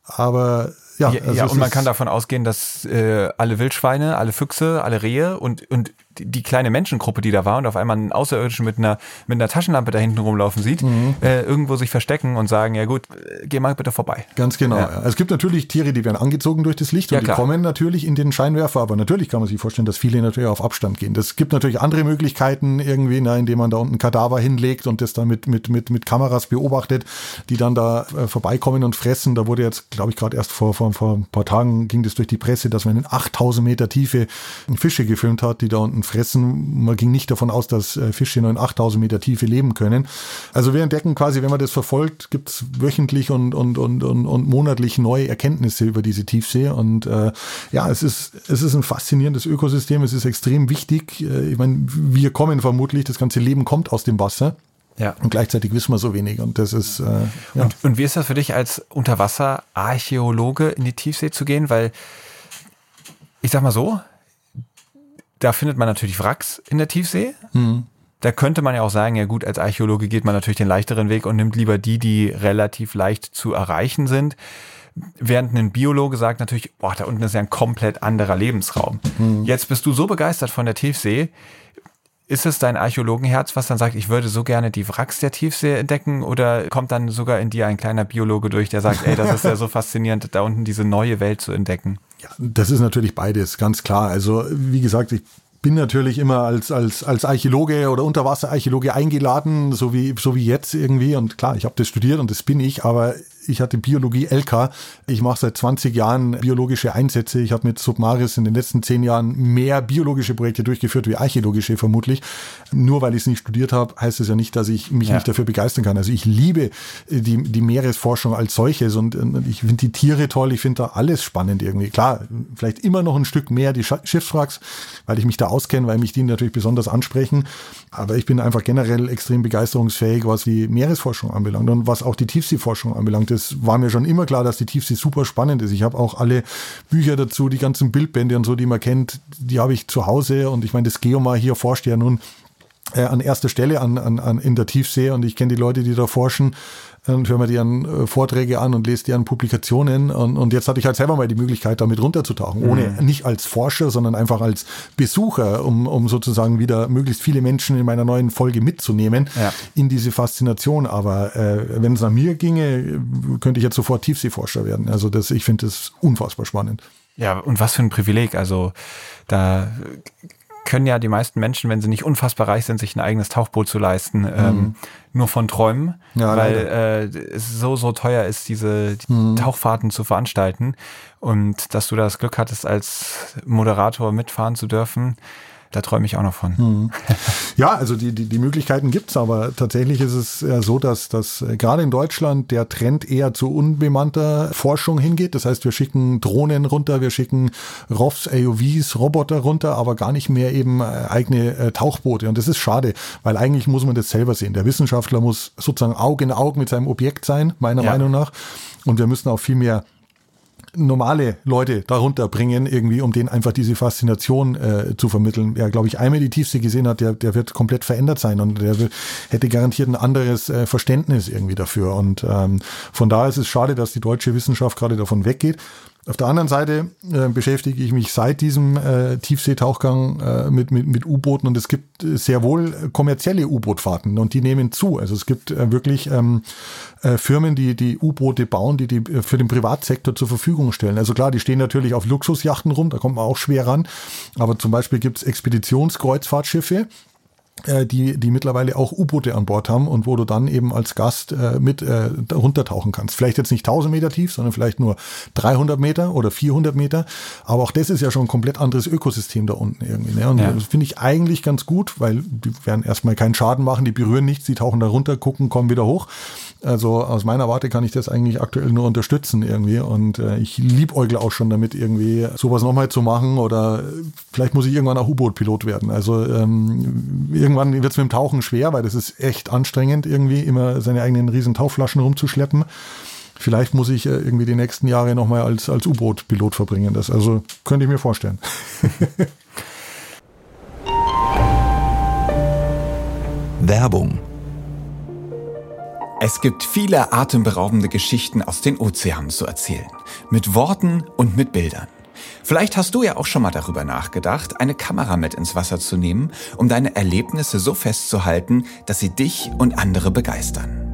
aber ja, ja, also ja und man kann davon ausgehen, dass äh, alle Wildschweine, alle Füchse, alle Rehe und, und die, die, kleine Menschengruppe, die da war und auf einmal einen Außerirdischen mit einer, mit einer Taschenlampe da hinten rumlaufen sieht, mhm. äh, irgendwo sich verstecken und sagen, ja gut, geh mal bitte vorbei. Ganz genau. Ja. Es gibt natürlich Tiere, die werden angezogen durch das Licht und ja, die kommen natürlich in den Scheinwerfer, aber natürlich kann man sich vorstellen, dass viele natürlich auf Abstand gehen. Das gibt natürlich andere Möglichkeiten irgendwie, na, indem man da unten Kadaver hinlegt und das dann mit, mit, mit, mit Kameras beobachtet, die dann da äh, vorbeikommen und fressen. Da wurde jetzt, glaube ich, gerade erst vor, vor, vor ein paar Tagen ging das durch die Presse, dass man in 8000 Meter Tiefe Fische gefilmt hat, die da unten fressen. Man ging nicht davon aus, dass äh, Fische nur in 8000 Meter Tiefe leben können. Also wir entdecken quasi, wenn man das verfolgt, gibt es wöchentlich und, und, und, und, und monatlich neue Erkenntnisse über diese Tiefsee. Und äh, ja, es ist, es ist ein faszinierendes Ökosystem. Es ist extrem wichtig. Äh, ich meine, wir kommen vermutlich, das ganze Leben kommt aus dem Wasser. Ja. Und gleichzeitig wissen wir so wenig. Und das ist. Äh, ja. und, und wie ist das für dich als Unterwasser-Archäologe in die Tiefsee zu gehen? Weil ich sag mal so, da findet man natürlich Wracks in der Tiefsee. Mhm. Da könnte man ja auch sagen, ja gut, als Archäologe geht man natürlich den leichteren Weg und nimmt lieber die, die relativ leicht zu erreichen sind. Während ein Biologe sagt natürlich, boah, da unten ist ja ein komplett anderer Lebensraum. Mhm. Jetzt bist du so begeistert von der Tiefsee. Ist es dein Archäologenherz, was dann sagt, ich würde so gerne die Wracks der Tiefsee entdecken? Oder kommt dann sogar in dir ein kleiner Biologe durch, der sagt, ey, das ist ja so faszinierend, da unten diese neue Welt zu entdecken? Ja, das ist natürlich beides, ganz klar. Also, wie gesagt, ich bin natürlich immer als, als, als Archäologe oder Unterwasserarchäologe eingeladen, so wie, so wie jetzt irgendwie. Und klar, ich habe das studiert und das bin ich, aber ich hatte Biologie LK. Ich mache seit 20 Jahren biologische Einsätze. Ich habe mit Submaris in den letzten zehn Jahren mehr biologische Projekte durchgeführt wie archäologische vermutlich. Nur weil ich es nicht studiert habe, heißt es ja nicht, dass ich mich ja. nicht dafür begeistern kann. Also ich liebe die, die Meeresforschung als solches und, und ich finde die Tiere toll. Ich finde da alles spannend irgendwie. Klar, vielleicht immer noch ein Stück mehr die Schiffswracks, weil ich mich da auskenne, weil mich die natürlich besonders ansprechen. Aber ich bin einfach generell extrem begeisterungsfähig, was die Meeresforschung anbelangt und was auch die Tiefseeforschung anbelangt das war mir schon immer klar, dass die Tiefsee super spannend ist. Ich habe auch alle Bücher dazu, die ganzen Bildbände und so, die man kennt, die habe ich zu Hause. Und ich meine, das Geomar hier forscht ja nun äh, an erster Stelle an, an, an in der Tiefsee und ich kenne die Leute, die da forschen und höre mir deren äh, Vorträge an und lese deren Publikationen. Und, und jetzt hatte ich halt selber mal die Möglichkeit, damit runterzutauchen. Ohne, mhm. nicht als Forscher, sondern einfach als Besucher, um, um sozusagen wieder möglichst viele Menschen in meiner neuen Folge mitzunehmen ja. in diese Faszination. Aber äh, wenn es nach mir ginge, könnte ich jetzt sofort Tiefseeforscher werden. Also das, ich finde das unfassbar spannend. Ja, und was für ein Privileg. Also da können ja die meisten Menschen, wenn sie nicht unfassbar reich sind, sich ein eigenes Tauchboot zu leisten, mhm. ähm, nur von träumen, ja, weil äh, es so, so teuer ist, diese die mhm. Tauchfahrten zu veranstalten. Und dass du das Glück hattest, als Moderator mitfahren zu dürfen, da träume ich auch noch von. Mhm. Ja, also die, die, die Möglichkeiten gibt's, aber tatsächlich ist es ja so, dass, dass äh, gerade in Deutschland der Trend eher zu unbemannter Forschung hingeht. Das heißt, wir schicken Drohnen runter, wir schicken ROVs, AUVs, Roboter runter, aber gar nicht mehr eben äh, eigene äh, Tauchboote. Und das ist schade, weil eigentlich muss man das selber sehen. Der Wissenschaftler muss sozusagen Auge in Auge mit seinem Objekt sein, meiner ja. Meinung nach. Und wir müssen auch viel mehr normale Leute darunter bringen, irgendwie, um denen einfach diese Faszination äh, zu vermitteln. Wer, glaube ich, einmal die Tiefste gesehen hat, der, der wird komplett verändert sein und der will, hätte garantiert ein anderes äh, Verständnis irgendwie dafür. Und ähm, von daher ist es schade, dass die deutsche Wissenschaft gerade davon weggeht. Auf der anderen Seite äh, beschäftige ich mich seit diesem äh, Tiefseetauchgang äh, mit, mit, mit U-Booten und es gibt sehr wohl kommerzielle U-Bootfahrten und die nehmen zu. Also es gibt äh, wirklich ähm, äh, Firmen, die die U-Boote bauen, die die äh, für den Privatsektor zur Verfügung stellen. Also klar, die stehen natürlich auf Luxusjachten rum, da kommt man auch schwer ran. Aber zum Beispiel gibt es Expeditionskreuzfahrtschiffe, äh, die, die mittlerweile auch U-Boote an Bord haben und wo du dann eben als Gast äh, mit äh, runtertauchen kannst. Vielleicht jetzt nicht 1000 Meter tief, sondern vielleicht nur 300 Meter oder 400 Meter. Aber auch das ist ja schon ein komplett anderes Ökosystem da unten irgendwie. Ne? Und ja. das finde ich eigentlich ganz gut, weil die werden erstmal keinen Schaden machen, die berühren nichts, die tauchen da runter, gucken, kommen wieder hoch. Also aus meiner Warte kann ich das eigentlich aktuell nur unterstützen irgendwie. Und äh, ich liebäugle auch schon damit, irgendwie sowas nochmal zu machen oder vielleicht muss ich irgendwann auch U-Boot-Pilot werden. Also ähm, irgendwann wird es mit dem Tauchen schwer, weil das ist echt anstrengend, irgendwie immer seine eigenen riesen Tauchflaschen rumzuschleppen. Vielleicht muss ich äh, irgendwie die nächsten Jahre nochmal als, als U-Boot-Pilot verbringen. Das also könnte ich mir vorstellen. Werbung. Es gibt viele atemberaubende Geschichten aus den Ozeanen zu erzählen. Mit Worten und mit Bildern. Vielleicht hast du ja auch schon mal darüber nachgedacht, eine Kamera mit ins Wasser zu nehmen, um deine Erlebnisse so festzuhalten, dass sie dich und andere begeistern.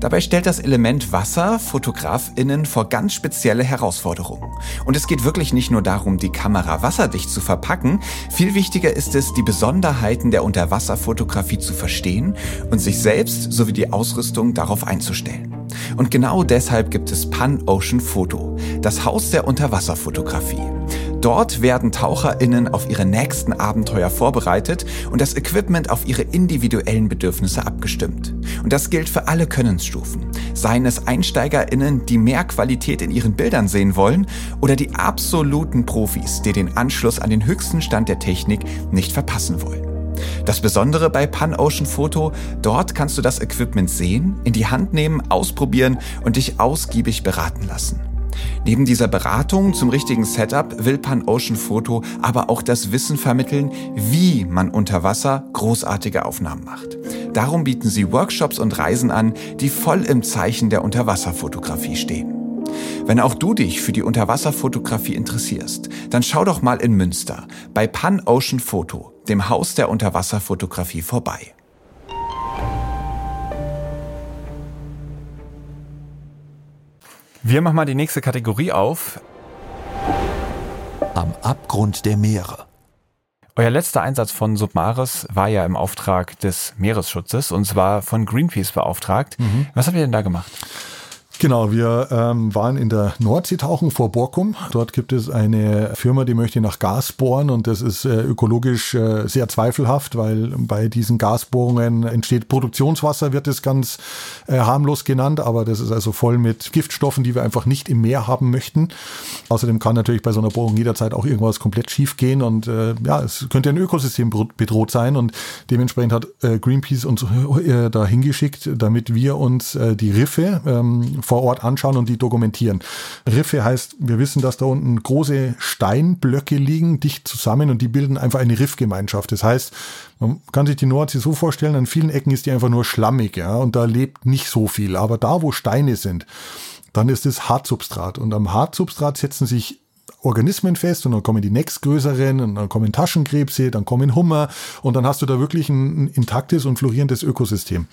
Dabei stellt das Element Wasser Fotografinnen vor ganz spezielle Herausforderungen. Und es geht wirklich nicht nur darum, die Kamera wasserdicht zu verpacken, viel wichtiger ist es, die Besonderheiten der Unterwasserfotografie zu verstehen und sich selbst sowie die Ausrüstung darauf einzustellen. Und genau deshalb gibt es Pan Ocean Photo, das Haus der Unterwasserfotografie. Dort werden TaucherInnen auf ihre nächsten Abenteuer vorbereitet und das Equipment auf ihre individuellen Bedürfnisse abgestimmt. Und das gilt für alle Könnensstufen. Seien es EinsteigerInnen, die mehr Qualität in ihren Bildern sehen wollen, oder die absoluten Profis, die den Anschluss an den höchsten Stand der Technik nicht verpassen wollen. Das Besondere bei Pan Ocean Photo, dort kannst du das Equipment sehen, in die Hand nehmen, ausprobieren und dich ausgiebig beraten lassen. Neben dieser Beratung zum richtigen Setup will Pan Ocean Photo aber auch das Wissen vermitteln, wie man unter Wasser großartige Aufnahmen macht. Darum bieten sie Workshops und Reisen an, die voll im Zeichen der Unterwasserfotografie stehen. Wenn auch du dich für die Unterwasserfotografie interessierst, dann schau doch mal in Münster bei Pan Ocean Photo, dem Haus der Unterwasserfotografie vorbei. Wir machen mal die nächste Kategorie auf. Am Abgrund der Meere. Euer letzter Einsatz von Submaris war ja im Auftrag des Meeresschutzes und zwar von Greenpeace beauftragt. Mhm. Was habt ihr denn da gemacht? Genau, wir ähm, waren in der Nordsee tauchen vor Borkum. Dort gibt es eine Firma, die möchte nach Gas bohren und das ist äh, ökologisch äh, sehr zweifelhaft, weil bei diesen Gasbohrungen entsteht Produktionswasser, wird es ganz äh, harmlos genannt, aber das ist also voll mit Giftstoffen, die wir einfach nicht im Meer haben möchten. Außerdem kann natürlich bei so einer Bohrung jederzeit auch irgendwas komplett schief gehen und äh, ja, es könnte ein Ökosystem bedroht sein und dementsprechend hat äh, Greenpeace uns äh, da hingeschickt, damit wir uns äh, die Riffe ähm, vor Ort anschauen und die dokumentieren. Riffe heißt, wir wissen, dass da unten große Steinblöcke liegen, dicht zusammen und die bilden einfach eine Riffgemeinschaft. Das heißt, man kann sich die Nordsee so vorstellen, an vielen Ecken ist die einfach nur schlammig, ja, und da lebt nicht so viel. Aber da, wo Steine sind, dann ist es Hartsubstrat. Und am Hartsubstrat setzen sich Organismen fest und dann kommen die nächstgrößeren und dann kommen Taschenkrebse, dann kommen Hummer und dann hast du da wirklich ein, ein intaktes und florierendes Ökosystem.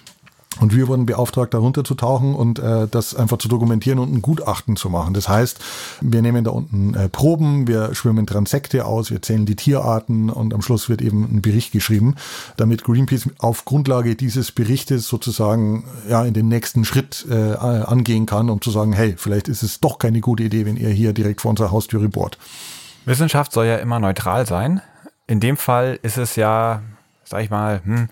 Und wir wurden beauftragt, darunter zu tauchen und äh, das einfach zu dokumentieren und ein Gutachten zu machen. Das heißt, wir nehmen da unten äh, Proben, wir schwimmen Transekte aus, wir zählen die Tierarten und am Schluss wird eben ein Bericht geschrieben, damit Greenpeace auf Grundlage dieses Berichtes sozusagen ja in den nächsten Schritt äh, angehen kann, um zu sagen, hey, vielleicht ist es doch keine gute Idee, wenn ihr hier direkt vor unserer Haustüre bohrt. Wissenschaft soll ja immer neutral sein. In dem Fall ist es ja, sag ich mal, hm,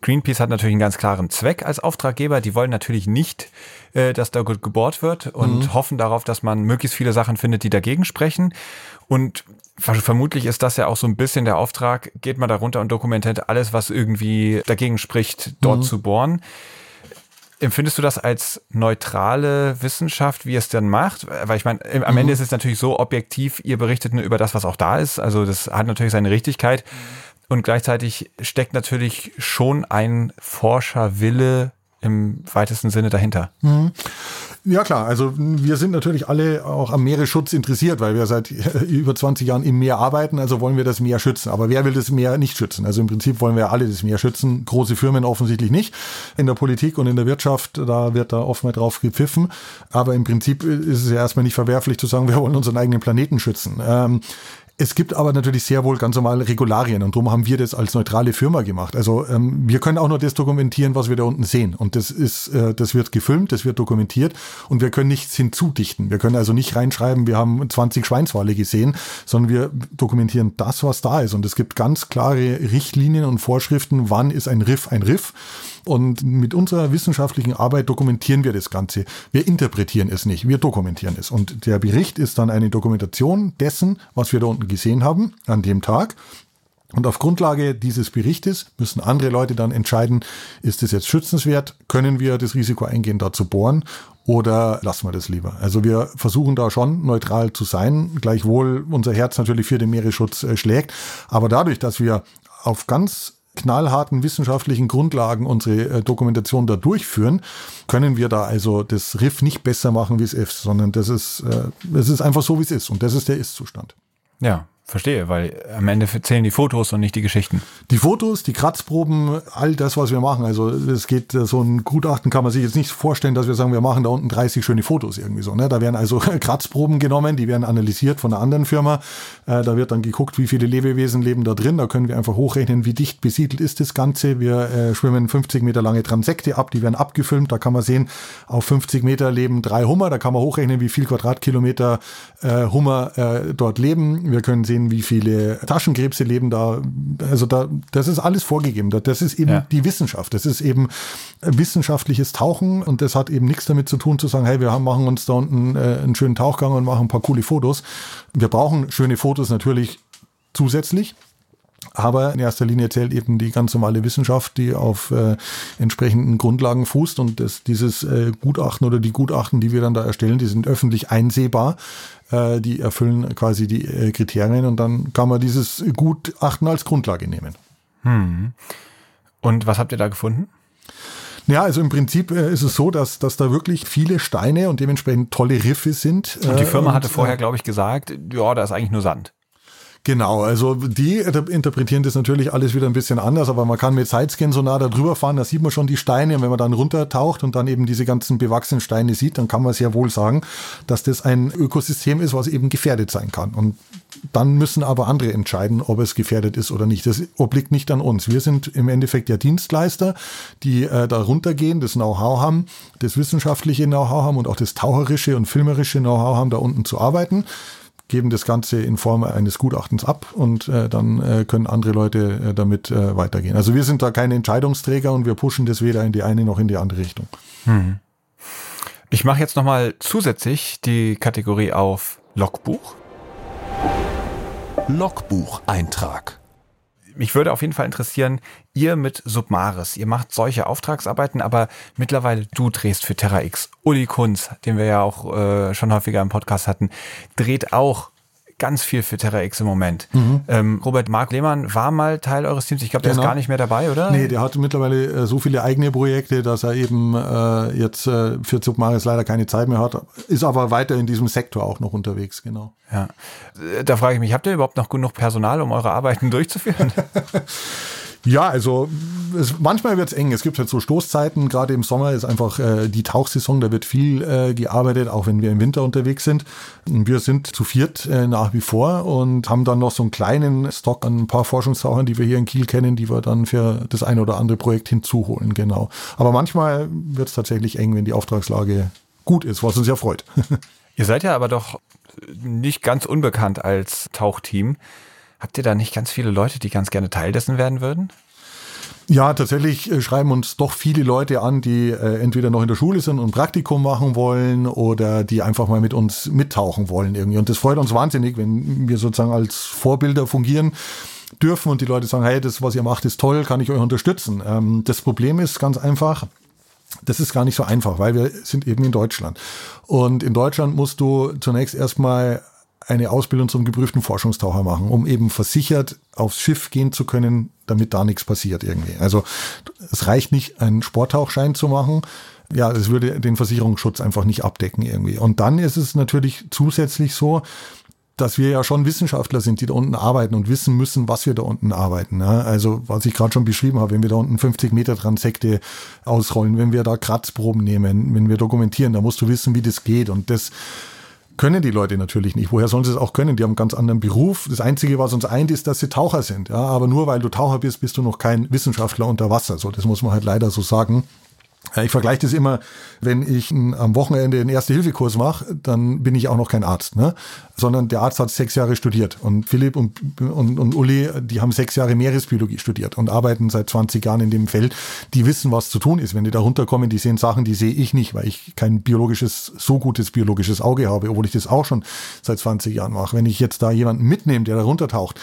Greenpeace hat natürlich einen ganz klaren Zweck als Auftraggeber. Die wollen natürlich nicht, äh, dass da gut gebohrt wird und mhm. hoffen darauf, dass man möglichst viele Sachen findet, die dagegen sprechen. Und vermutlich ist das ja auch so ein bisschen der Auftrag, geht mal darunter und dokumentiert alles, was irgendwie dagegen spricht, dort mhm. zu bohren. Empfindest du das als neutrale Wissenschaft, wie es denn macht? Weil ich meine, am mhm. Ende ist es natürlich so objektiv, ihr berichtet nur über das, was auch da ist. Also das hat natürlich seine Richtigkeit. Und gleichzeitig steckt natürlich schon ein Forscherwille im weitesten Sinne dahinter. Mhm. Ja klar, also wir sind natürlich alle auch am Meeresschutz interessiert, weil wir seit über 20 Jahren im Meer arbeiten, also wollen wir das Meer schützen. Aber wer will das Meer nicht schützen? Also im Prinzip wollen wir alle das Meer schützen, große Firmen offensichtlich nicht. In der Politik und in der Wirtschaft, da wird da oft mal drauf gepfiffen. Aber im Prinzip ist es ja erstmal nicht verwerflich zu sagen, wir wollen unseren eigenen Planeten schützen. Ähm, es gibt aber natürlich sehr wohl ganz normale Regularien und darum haben wir das als neutrale Firma gemacht. Also ähm, wir können auch nur das dokumentieren, was wir da unten sehen. Und das ist, äh, das wird gefilmt, das wird dokumentiert und wir können nichts hinzudichten. Wir können also nicht reinschreiben, wir haben 20 Schweinswale gesehen, sondern wir dokumentieren das, was da ist. Und es gibt ganz klare Richtlinien und Vorschriften, wann ist ein Riff ein Riff. Und mit unserer wissenschaftlichen Arbeit dokumentieren wir das Ganze. Wir interpretieren es nicht, wir dokumentieren es. Und der Bericht ist dann eine Dokumentation dessen, was wir da unten gesehen haben an dem Tag. Und auf Grundlage dieses Berichtes müssen andere Leute dann entscheiden, ist es jetzt schützenswert, können wir das Risiko eingehen, da zu bohren oder lassen wir das lieber. Also wir versuchen da schon neutral zu sein, gleichwohl unser Herz natürlich für den Meeresschutz äh, schlägt. Aber dadurch, dass wir auf ganz knallharten wissenschaftlichen Grundlagen unsere äh, Dokumentation da durchführen, können wir da also das Riff nicht besser machen, wie es ist, sondern das ist, äh, es ist einfach so, wie es ist. Und das ist der Ist-Zustand. Ja, Verstehe, weil am Ende zählen die Fotos und nicht die Geschichten. Die Fotos, die Kratzproben, all das, was wir machen. Also es geht, äh, so ein Gutachten kann man sich jetzt nicht vorstellen, dass wir sagen, wir machen da unten 30 schöne Fotos irgendwie so. Ne? Da werden also Kratzproben genommen, die werden analysiert von einer anderen Firma. Äh, da wird dann geguckt, wie viele Lebewesen leben da drin. Da können wir einfach hochrechnen, wie dicht besiedelt ist das Ganze. Wir äh, schwimmen 50 Meter lange Transekte ab, die werden abgefilmt. Da kann man sehen, auf 50 Meter leben drei Hummer. Da kann man hochrechnen, wie viel Quadratkilometer Hummer dort leben. Wir können sehen, sehen, wie viele Taschenkrebse leben da. Also da, das ist alles vorgegeben. Das ist eben ja. die Wissenschaft. Das ist eben wissenschaftliches Tauchen und das hat eben nichts damit zu tun, zu sagen, hey, wir haben, machen uns da unten äh, einen schönen Tauchgang und machen ein paar coole Fotos. Wir brauchen schöne Fotos natürlich zusätzlich. Aber in erster Linie zählt eben die ganz normale Wissenschaft, die auf äh, entsprechenden Grundlagen fußt. Und das, dieses äh, Gutachten oder die Gutachten, die wir dann da erstellen, die sind öffentlich einsehbar. Äh, die erfüllen quasi die äh, Kriterien und dann kann man dieses Gutachten als Grundlage nehmen. Hm. Und was habt ihr da gefunden? Ja, also im Prinzip äh, ist es so, dass, dass da wirklich viele Steine und dementsprechend tolle Riffe sind. Und die Firma hatte vorher, glaube ich, gesagt, ja, da ist eigentlich nur Sand. Genau, also die interpretieren das natürlich alles wieder ein bisschen anders, aber man kann mit Sidescan so nah da drüber fahren, da sieht man schon die Steine und wenn man dann runtertaucht und dann eben diese ganzen bewachsenen Steine sieht, dann kann man sehr wohl sagen, dass das ein Ökosystem ist, was eben gefährdet sein kann. Und dann müssen aber andere entscheiden, ob es gefährdet ist oder nicht. Das obliegt nicht an uns. Wir sind im Endeffekt der Dienstleister, die äh, da runtergehen, das Know-how haben, das wissenschaftliche Know-how haben und auch das taucherische und filmerische Know-how haben, da unten zu arbeiten geben das Ganze in Form eines Gutachtens ab und äh, dann äh, können andere Leute äh, damit äh, weitergehen. Also wir sind da keine Entscheidungsträger und wir pushen das weder in die eine noch in die andere Richtung. Hm. Ich mache jetzt nochmal zusätzlich die Kategorie auf Logbuch. Logbucheintrag mich würde auf jeden Fall interessieren, ihr mit Submaris, ihr macht solche Auftragsarbeiten, aber mittlerweile du drehst für Terra X. Uli Kunz, den wir ja auch äh, schon häufiger im Podcast hatten, dreht auch ganz viel für Terra X im Moment. Mhm. Ähm, Robert Mark Lehmann war mal Teil eures Teams. Ich glaube, der genau. ist gar nicht mehr dabei, oder? Nee, der hat mittlerweile äh, so viele eigene Projekte, dass er eben äh, jetzt äh, für Submaris leider keine Zeit mehr hat. Ist aber weiter in diesem Sektor auch noch unterwegs, genau. Ja. Da frage ich mich, habt ihr überhaupt noch genug Personal, um eure Arbeiten durchzuführen? Ja, also es, manchmal wird es eng. Es gibt halt so Stoßzeiten. Gerade im Sommer ist einfach äh, die Tauchsaison. Da wird viel äh, gearbeitet, auch wenn wir im Winter unterwegs sind. Wir sind zu viert äh, nach wie vor und haben dann noch so einen kleinen Stock an ein paar Forschungstauchern, die wir hier in Kiel kennen, die wir dann für das ein oder andere Projekt hinzuholen. Genau. Aber manchmal wird es tatsächlich eng, wenn die Auftragslage gut ist, was uns ja freut. Ihr seid ja aber doch nicht ganz unbekannt als Tauchteam. Habt ihr da nicht ganz viele Leute, die ganz gerne Teil dessen werden würden? Ja, tatsächlich äh, schreiben uns doch viele Leute an, die äh, entweder noch in der Schule sind und Praktikum machen wollen oder die einfach mal mit uns mittauchen wollen irgendwie. Und das freut uns wahnsinnig, wenn wir sozusagen als Vorbilder fungieren dürfen und die Leute sagen, hey, das, was ihr macht, ist toll, kann ich euch unterstützen. Ähm, das Problem ist ganz einfach, das ist gar nicht so einfach, weil wir sind eben in Deutschland. Und in Deutschland musst du zunächst erstmal eine Ausbildung zum geprüften Forschungstaucher machen, um eben versichert aufs Schiff gehen zu können, damit da nichts passiert irgendwie. Also es reicht nicht, einen Sporttauchschein zu machen. Ja, es würde den Versicherungsschutz einfach nicht abdecken irgendwie. Und dann ist es natürlich zusätzlich so, dass wir ja schon Wissenschaftler sind, die da unten arbeiten und wissen müssen, was wir da unten arbeiten. Ne? Also was ich gerade schon beschrieben habe, wenn wir da unten 50 Meter Transekte ausrollen, wenn wir da Kratzproben nehmen, wenn wir dokumentieren, da musst du wissen, wie das geht. Und das können die Leute natürlich nicht. Woher sollen sie es auch können? Die haben einen ganz anderen Beruf. Das Einzige, was uns eint, ist, dass sie Taucher sind. Ja, aber nur weil du Taucher bist, bist du noch kein Wissenschaftler unter Wasser. So, das muss man halt leider so sagen. Ich vergleiche das immer, wenn ich am Wochenende einen Erste-Hilfe-Kurs mache, dann bin ich auch noch kein Arzt, ne? sondern der Arzt hat sechs Jahre studiert und Philipp und, und, und Uli, die haben sechs Jahre Meeresbiologie studiert und arbeiten seit 20 Jahren in dem Feld. Die wissen, was zu tun ist. Wenn die da runterkommen, die sehen Sachen, die sehe ich nicht, weil ich kein biologisches, so gutes biologisches Auge habe, obwohl ich das auch schon seit 20 Jahren mache. Wenn ich jetzt da jemanden mitnehme, der da runtertaucht,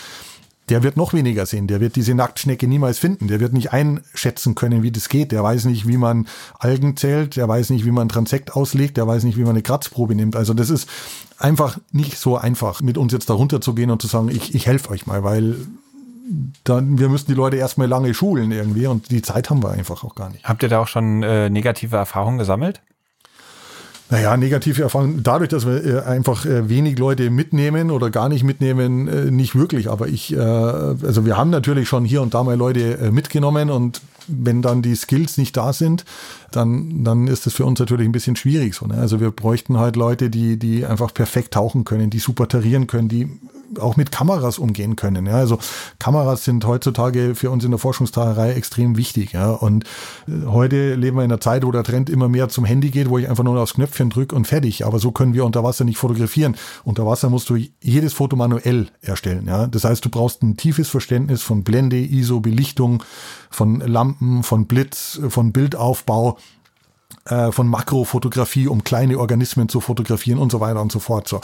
der wird noch weniger sehen. Der wird diese Nacktschnecke niemals finden. Der wird nicht einschätzen können, wie das geht. Der weiß nicht, wie man Algen zählt. Der weiß nicht, wie man Transekt auslegt. Der weiß nicht, wie man eine Kratzprobe nimmt. Also das ist einfach nicht so einfach, mit uns jetzt da runterzugehen und zu sagen, ich, ich helfe euch mal, weil dann, wir müssen die Leute erstmal lange schulen irgendwie und die Zeit haben wir einfach auch gar nicht. Habt ihr da auch schon äh, negative Erfahrungen gesammelt? Naja, negative Erfahrungen. Dadurch, dass wir äh, einfach äh, wenig Leute mitnehmen oder gar nicht mitnehmen, äh, nicht wirklich. Aber ich, also wir haben natürlich schon hier und da mal Leute mitgenommen und wenn dann die Skills nicht da sind, dann, dann ist das für uns natürlich ein bisschen schwierig. So, ne? Also wir bräuchten halt Leute, die, die einfach perfekt tauchen können, die super tarieren können, die auch mit Kameras umgehen können. Ja, also Kameras sind heutzutage für uns in der Forschungstagerei extrem wichtig. Ja, und äh, heute leben wir in einer Zeit, wo der Trend immer mehr zum Handy geht, wo ich einfach nur aufs Knöpfchen drücke und fertig. Aber so können wir unter Wasser nicht fotografieren. Unter Wasser musst du jedes Foto manuell erstellen. Ja, das heißt, du brauchst ein tiefes Verständnis von Blende, ISO, Belichtung, von Lampen, von Blitz, von Bildaufbau äh, von Makrofotografie, um kleine Organismen zu fotografieren und so weiter und so fort. So,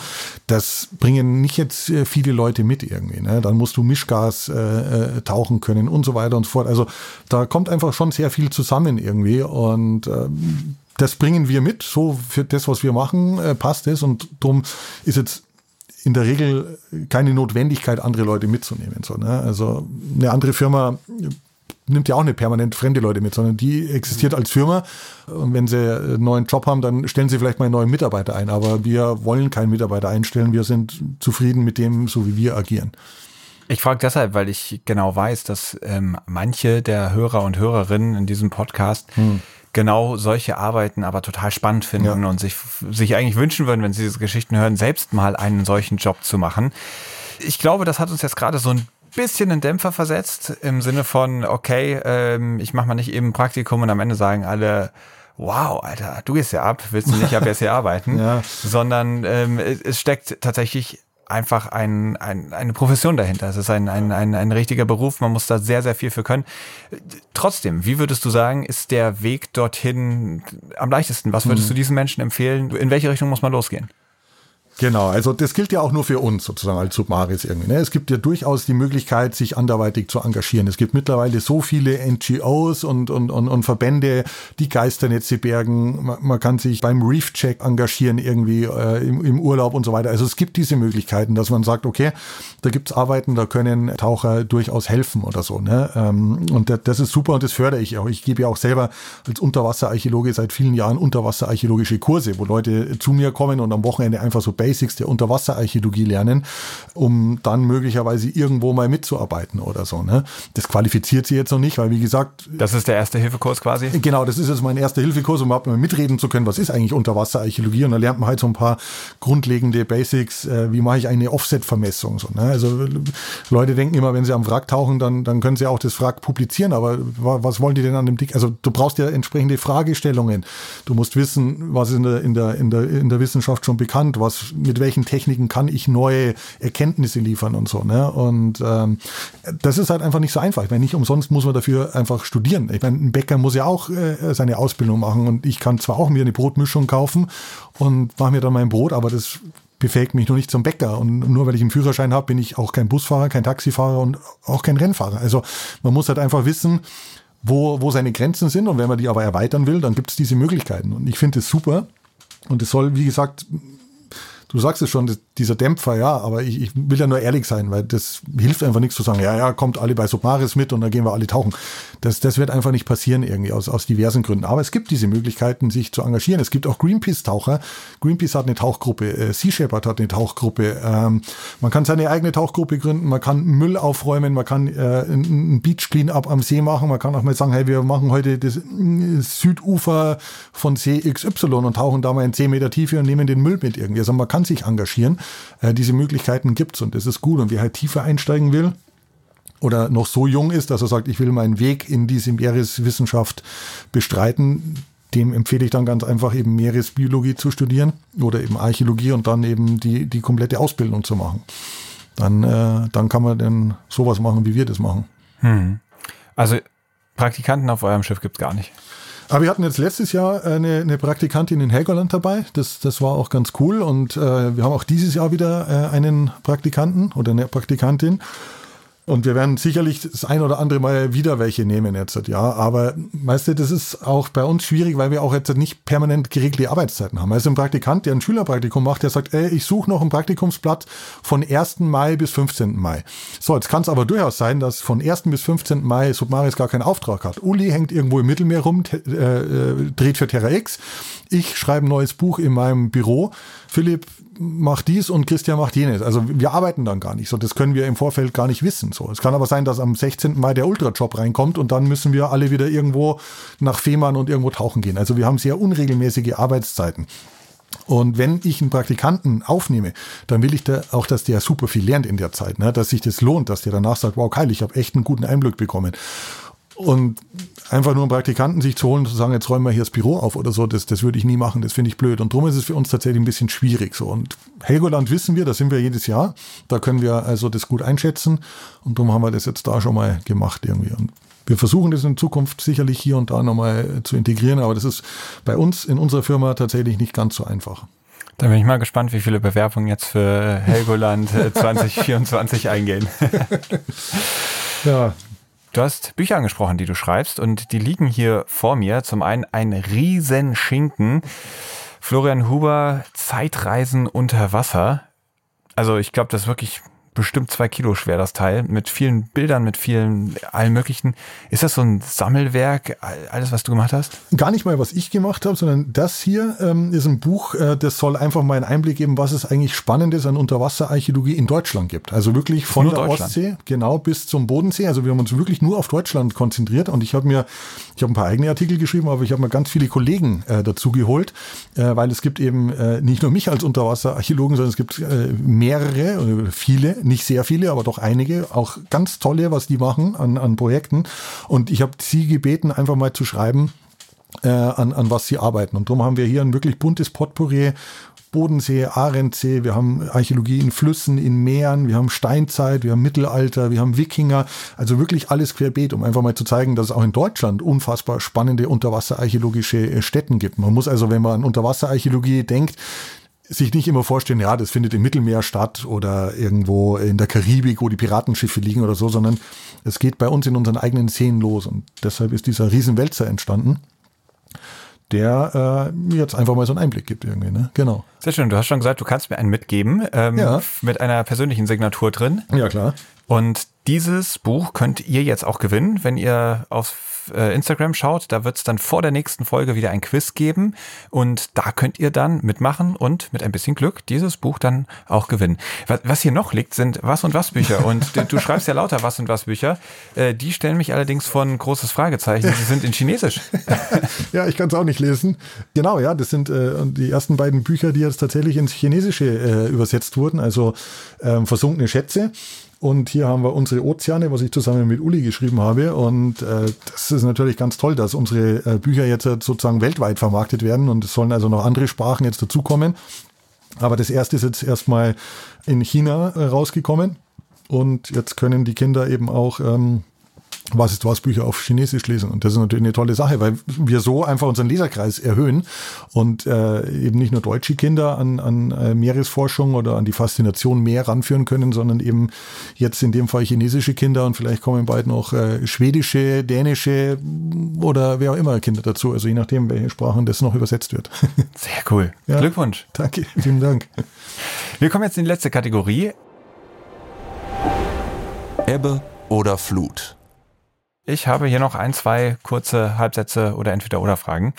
das bringen nicht jetzt äh, viele Leute mit irgendwie. Ne? Dann musst du Mischgas äh, äh, tauchen können und so weiter und so fort. Also da kommt einfach schon sehr viel zusammen irgendwie und ähm, das bringen wir mit. So für das, was wir machen, äh, passt es und darum ist jetzt in der Regel keine Notwendigkeit, andere Leute mitzunehmen. So, ne? Also eine andere Firma nimmt ja auch nicht permanent fremde Leute mit, sondern die existiert als Firma. Und wenn sie einen neuen Job haben, dann stellen sie vielleicht mal einen neuen Mitarbeiter ein. Aber wir wollen keinen Mitarbeiter einstellen. Wir sind zufrieden mit dem, so wie wir agieren. Ich frage deshalb, weil ich genau weiß, dass ähm, manche der Hörer und Hörerinnen in diesem Podcast hm. genau solche Arbeiten aber total spannend finden ja. und sich, sich eigentlich wünschen würden, wenn sie diese Geschichten hören, selbst mal einen solchen Job zu machen. Ich glaube, das hat uns jetzt gerade so ein bisschen einen Dämpfer versetzt im Sinne von, okay, ähm, ich mache mal nicht eben ein Praktikum und am Ende sagen alle, wow, Alter, du gehst ja ab, willst du nicht ab jetzt hier arbeiten, ja. sondern ähm, es steckt tatsächlich einfach ein, ein, eine Profession dahinter. Es ist ein, ein, ein, ein richtiger Beruf, man muss da sehr, sehr viel für können. Trotzdem, wie würdest du sagen, ist der Weg dorthin am leichtesten? Was würdest hm. du diesen Menschen empfehlen? In welche Richtung muss man losgehen? Genau, also das gilt ja auch nur für uns sozusagen als Submaris irgendwie. Ne? Es gibt ja durchaus die Möglichkeit, sich anderweitig zu engagieren. Es gibt mittlerweile so viele NGOs und, und, und, und Verbände, die Geisternetze bergen. Man, man kann sich beim Reef-Check engagieren irgendwie äh, im, im Urlaub und so weiter. Also es gibt diese Möglichkeiten, dass man sagt, okay, da gibt's Arbeiten, da können Taucher durchaus helfen oder so. Ne? Ähm, und das ist super und das fördere ich auch. Ich gebe ja auch selber als Unterwasserarchäologe seit vielen Jahren Unterwasserarchäologische Kurse, wo Leute zu mir kommen und am Wochenende einfach so Basics der Unterwasserarchäologie lernen, um dann möglicherweise irgendwo mal mitzuarbeiten oder so. Ne? Das qualifiziert sie jetzt noch nicht, weil wie gesagt. Das ist der erste Hilfekurs quasi? Genau, das ist jetzt mein erster Hilfekurs, um überhaupt mal mitreden zu können, was ist eigentlich Unterwasserarchäologie. Und da lernt man halt so ein paar grundlegende Basics, äh, wie mache ich eine Offset-Vermessung. So, ne? Also Leute denken immer, wenn sie am Wrack tauchen, dann, dann können sie auch das Wrack publizieren, aber was wollen die denn an dem Dick? Also du brauchst ja entsprechende Fragestellungen. Du musst wissen, was in der, in der, in der, in der Wissenschaft schon bekannt, was mit welchen Techniken kann ich neue Erkenntnisse liefern und so. Ne? Und ähm, das ist halt einfach nicht so einfach. Ich meine, nicht umsonst muss man dafür einfach studieren. Ich meine, ein Bäcker muss ja auch äh, seine Ausbildung machen und ich kann zwar auch mir eine Brotmischung kaufen und mache mir dann mein Brot, aber das befähigt mich nur nicht zum Bäcker. Und nur weil ich einen Führerschein habe, bin ich auch kein Busfahrer, kein Taxifahrer und auch kein Rennfahrer. Also man muss halt einfach wissen, wo, wo seine Grenzen sind. Und wenn man die aber erweitern will, dann gibt es diese Möglichkeiten. Und ich finde es super. Und es soll, wie gesagt, du sagst es schon, dieser Dämpfer, ja, aber ich, ich will ja nur ehrlich sein, weil das hilft einfach nichts zu sagen, ja, ja, kommt alle bei Submaris mit und dann gehen wir alle tauchen. Das, das wird einfach nicht passieren irgendwie aus, aus diversen Gründen. Aber es gibt diese Möglichkeiten, sich zu engagieren. Es gibt auch Greenpeace-Taucher. Greenpeace hat eine Tauchgruppe, äh, Sea Shepherd hat eine Tauchgruppe. Ähm, man kann seine eigene Tauchgruppe gründen, man kann Müll aufräumen, man kann äh, ein Beach Cleanup am See machen, man kann auch mal sagen, hey, wir machen heute das äh, Südufer von See XY und tauchen da mal in 10 Meter Tiefe und nehmen den Müll mit irgendwie. Also man kann sich engagieren. Äh, diese Möglichkeiten gibt's und das ist gut. Und wer halt tiefer einsteigen will, oder noch so jung ist, dass er sagt, ich will meinen Weg in diese Meereswissenschaft bestreiten, dem empfehle ich dann ganz einfach eben Meeresbiologie zu studieren oder eben Archäologie und dann eben die, die komplette Ausbildung zu machen. Dann, äh, dann kann man dann sowas machen, wie wir das machen. Hm. Also Praktikanten auf eurem Schiff gibt es gar nicht. Aber wir hatten jetzt letztes Jahr eine, eine Praktikantin in Helgoland dabei. Das, das war auch ganz cool. Und äh, wir haben auch dieses Jahr wieder äh, einen Praktikanten oder eine Praktikantin. Und wir werden sicherlich das ein oder andere Mal wieder welche nehmen jetzt, ja. Aber weißt du, das ist auch bei uns schwierig, weil wir auch jetzt nicht permanent geregelte Arbeitszeiten haben. Also ein Praktikant, der ein Schülerpraktikum macht, der sagt, ey, ich suche noch ein Praktikumsblatt von 1. Mai bis 15. Mai. So, jetzt kann es aber durchaus sein, dass von 1. bis 15. Mai Submaris gar keinen Auftrag hat. Uli hängt irgendwo im Mittelmeer rum, äh, äh, dreht für Terra X. Ich schreibe ein neues Buch in meinem Büro. Philipp macht dies und Christian macht jenes. Also wir arbeiten dann gar nicht so. Das können wir im Vorfeld gar nicht wissen. So. Es kann aber sein, dass am 16. Mai der Ultrajob reinkommt und dann müssen wir alle wieder irgendwo nach Fehmarn und irgendwo tauchen gehen. Also wir haben sehr unregelmäßige Arbeitszeiten. Und wenn ich einen Praktikanten aufnehme, dann will ich da auch, dass der super viel lernt in der Zeit, ne? dass sich das lohnt, dass der danach sagt, wow, Kyle, ich habe echt einen guten Einblick bekommen. Und einfach nur einen Praktikanten sich zu holen und zu sagen, jetzt räumen wir hier das Büro auf oder so, das, das würde ich nie machen, das finde ich blöd. Und darum ist es für uns tatsächlich ein bisschen schwierig so. Und Helgoland wissen wir, da sind wir jedes Jahr, da können wir also das gut einschätzen und darum haben wir das jetzt da schon mal gemacht irgendwie. Und wir versuchen das in Zukunft sicherlich hier und da nochmal zu integrieren, aber das ist bei uns in unserer Firma tatsächlich nicht ganz so einfach. Da bin ich mal gespannt, wie viele Bewerbungen jetzt für Helgoland 2024 äh, eingehen. ja, Du hast Bücher angesprochen, die du schreibst und die liegen hier vor mir. Zum einen ein Riesenschinken. Florian Huber, Zeitreisen unter Wasser. Also ich glaube, das ist wirklich bestimmt zwei Kilo schwer, das Teil, mit vielen Bildern, mit vielen, allen möglichen. Ist das so ein Sammelwerk, alles, was du gemacht hast? Gar nicht mal, was ich gemacht habe, sondern das hier ähm, ist ein Buch, äh, das soll einfach mal einen Einblick geben, was es eigentlich Spannendes an Unterwasserarchäologie in Deutschland gibt. Also wirklich von nur der Ostsee, genau, bis zum Bodensee. Also wir haben uns wirklich nur auf Deutschland konzentriert und ich habe mir, ich habe ein paar eigene Artikel geschrieben, aber ich habe mir ganz viele Kollegen äh, dazu geholt, äh, weil es gibt eben äh, nicht nur mich als Unterwasserarchäologen, sondern es gibt äh, mehrere, viele, nicht sehr viele, aber doch einige, auch ganz tolle, was die machen an, an Projekten. Und ich habe sie gebeten, einfach mal zu schreiben, äh, an, an was sie arbeiten. Und darum haben wir hier ein wirklich buntes Potpourri Bodensee, Arendsee, wir haben Archäologie in Flüssen, in Meeren, wir haben Steinzeit, wir haben Mittelalter, wir haben Wikinger, also wirklich alles querbeet, um einfach mal zu zeigen, dass es auch in Deutschland unfassbar spannende unterwasserarchäologische Städten gibt. Man muss also, wenn man an Unterwasserarchäologie denkt, sich nicht immer vorstellen, ja, das findet im Mittelmeer statt oder irgendwo in der Karibik, wo die Piratenschiffe liegen oder so, sondern es geht bei uns in unseren eigenen Seen los. Und deshalb ist dieser Riesenwälzer entstanden, der äh, mir jetzt einfach mal so einen Einblick gibt irgendwie. Ne? Genau. Sehr schön. Du hast schon gesagt, du kannst mir einen mitgeben ähm, ja. mit einer persönlichen Signatur drin. Ja, klar. Und dieses Buch könnt ihr jetzt auch gewinnen, wenn ihr auf äh, Instagram schaut, da wird es dann vor der nächsten Folge wieder ein Quiz geben und da könnt ihr dann mitmachen und mit ein bisschen Glück dieses Buch dann auch gewinnen. Was, hier noch liegt, sind Was und Was Bücher und du schreibst ja lauter Was und Was Bücher. Äh, die stellen mich allerdings von großes Fragezeichen. Sie sind in Chinesisch. ja, ich kann es auch nicht lesen. Genau, ja, das sind äh, die ersten beiden Bücher, die jetzt tatsächlich ins Chinesische äh, übersetzt wurden, also ähm, versunkene Schätze. Und hier haben wir unsere Ozeane, was ich zusammen mit Uli geschrieben habe. Und äh, das ist natürlich ganz toll, dass unsere äh, Bücher jetzt sozusagen weltweit vermarktet werden. Und es sollen also noch andere Sprachen jetzt dazukommen. Aber das erste ist jetzt erstmal in China äh, rausgekommen. Und jetzt können die Kinder eben auch ähm, was ist was Bücher auf Chinesisch lesen. Und das ist natürlich eine tolle Sache, weil wir so einfach unseren Leserkreis erhöhen und äh, eben nicht nur deutsche Kinder an, an äh, Meeresforschung oder an die Faszination Meer ranführen können, sondern eben jetzt in dem Fall chinesische Kinder und vielleicht kommen bald noch äh, schwedische, dänische oder wer auch immer Kinder dazu. Also je nachdem, welche Sprachen das noch übersetzt wird. Sehr cool. Ja, Glückwunsch. Danke, vielen Dank. Wir kommen jetzt in die letzte Kategorie. Ebbe oder Flut. Ich habe hier noch ein, zwei kurze Halbsätze oder entweder oder Fragen.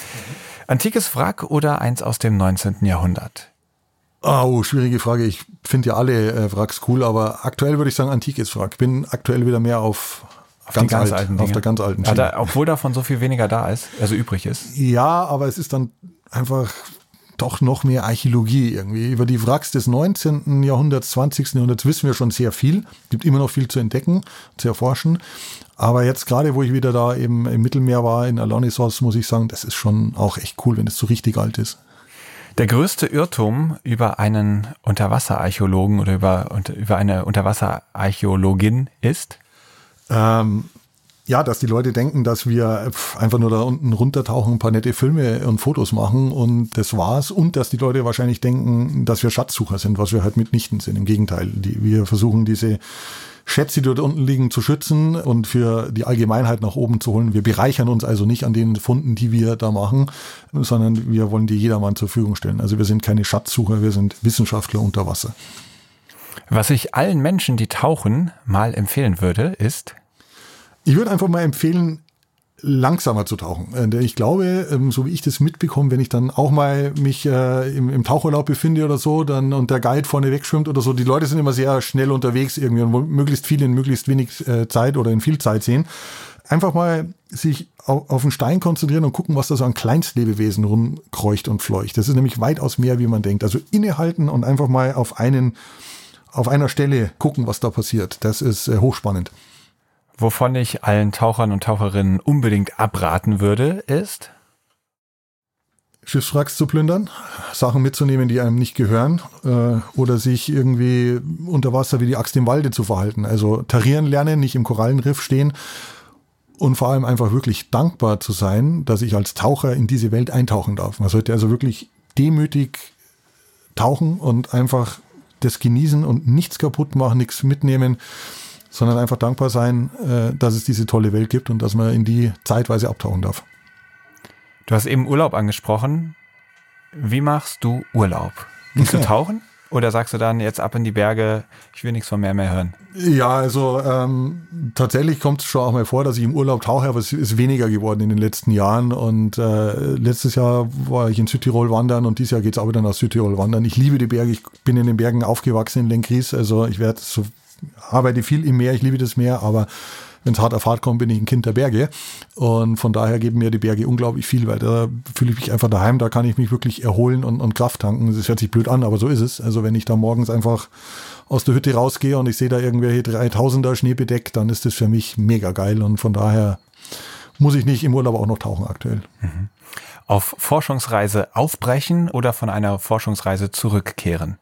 Antikes Wrack oder eins aus dem 19. Jahrhundert? Oh, schwierige Frage. Ich finde ja alle äh, Wracks cool, aber aktuell würde ich sagen antikes Wrack. Bin aktuell wieder mehr auf, auf ganz, ganz alt, alten auf der ganz alten Schiene. Ja, da, obwohl davon so viel weniger da ist, also übrig ist. Ja, aber es ist dann einfach doch noch mehr Archäologie irgendwie. Über die Wracks des 19. Jahrhunderts, 20. Jahrhunderts wissen wir schon sehr viel. Gibt immer noch viel zu entdecken, zu erforschen. Aber jetzt gerade, wo ich wieder da eben im Mittelmeer war, in Alonisos, muss ich sagen, das ist schon auch echt cool, wenn es so richtig alt ist. Der größte Irrtum über einen Unterwasserarchäologen oder über, über eine Unterwasserarchäologin ist? Ähm, ja, dass die Leute denken, dass wir einfach nur da unten runtertauchen, ein paar nette Filme und Fotos machen und das war's. Und dass die Leute wahrscheinlich denken, dass wir Schatzsucher sind, was wir halt mitnichten sind. Im Gegenteil, die, wir versuchen diese Schätze, die dort unten liegen, zu schützen und für die Allgemeinheit nach oben zu holen. Wir bereichern uns also nicht an den Funden, die wir da machen, sondern wir wollen die jedermann zur Verfügung stellen. Also wir sind keine Schatzsucher, wir sind Wissenschaftler unter Wasser. Was ich allen Menschen, die tauchen, mal empfehlen würde, ist ich würde einfach mal empfehlen, langsamer zu tauchen. Äh, ich glaube, ähm, so wie ich das mitbekomme, wenn ich dann auch mal mich äh, im, im Tauchurlaub befinde oder so, dann und der Guide vorne wegschwimmt oder so, die Leute sind immer sehr schnell unterwegs irgendwie und wollen möglichst viel in möglichst wenig äh, Zeit oder in viel Zeit sehen. Einfach mal sich auf, auf den Stein konzentrieren und gucken, was da so an Kleinstlebewesen rumkreucht und fleucht. Das ist nämlich weitaus mehr, wie man denkt. Also innehalten und einfach mal auf einen, auf einer Stelle gucken, was da passiert. Das ist äh, hochspannend. Wovon ich allen Tauchern und Taucherinnen unbedingt abraten würde, ist Schiffswracks zu plündern, Sachen mitzunehmen, die einem nicht gehören, äh, oder sich irgendwie unter Wasser wie die Axt im Walde zu verhalten. Also tarieren lernen, nicht im Korallenriff stehen und vor allem einfach wirklich dankbar zu sein, dass ich als Taucher in diese Welt eintauchen darf. Man sollte also wirklich demütig tauchen und einfach das genießen und nichts kaputt machen, nichts mitnehmen sondern einfach dankbar sein, äh, dass es diese tolle Welt gibt und dass man in die zeitweise abtauchen darf. Du hast eben Urlaub angesprochen. Wie machst du Urlaub? Gehst du tauchen? Oder sagst du dann jetzt ab in die Berge, ich will nichts von mehr mehr hören? Ja, also ähm, tatsächlich kommt es schon auch mal vor, dass ich im Urlaub tauche, aber es ist weniger geworden in den letzten Jahren. Und äh, letztes Jahr war ich in Südtirol wandern und dieses Jahr geht es auch wieder nach Südtirol wandern. Ich liebe die Berge, ich bin in den Bergen aufgewachsen in Lenkries, also ich werde so arbeite viel im Meer, ich liebe das Meer, aber wenn es hart auf hart kommt, bin ich ein Kind der Berge. Und von daher geben mir die Berge unglaublich viel, weil da fühle ich mich einfach daheim, da kann ich mich wirklich erholen und, und Kraft tanken. Das hört sich blöd an, aber so ist es. Also wenn ich da morgens einfach aus der Hütte rausgehe und ich sehe da irgendwelche 3000er Schnee bedeckt, dann ist das für mich mega geil. Und von daher muss ich nicht im Urlaub auch noch tauchen aktuell. Mhm. Auf Forschungsreise aufbrechen oder von einer Forschungsreise zurückkehren?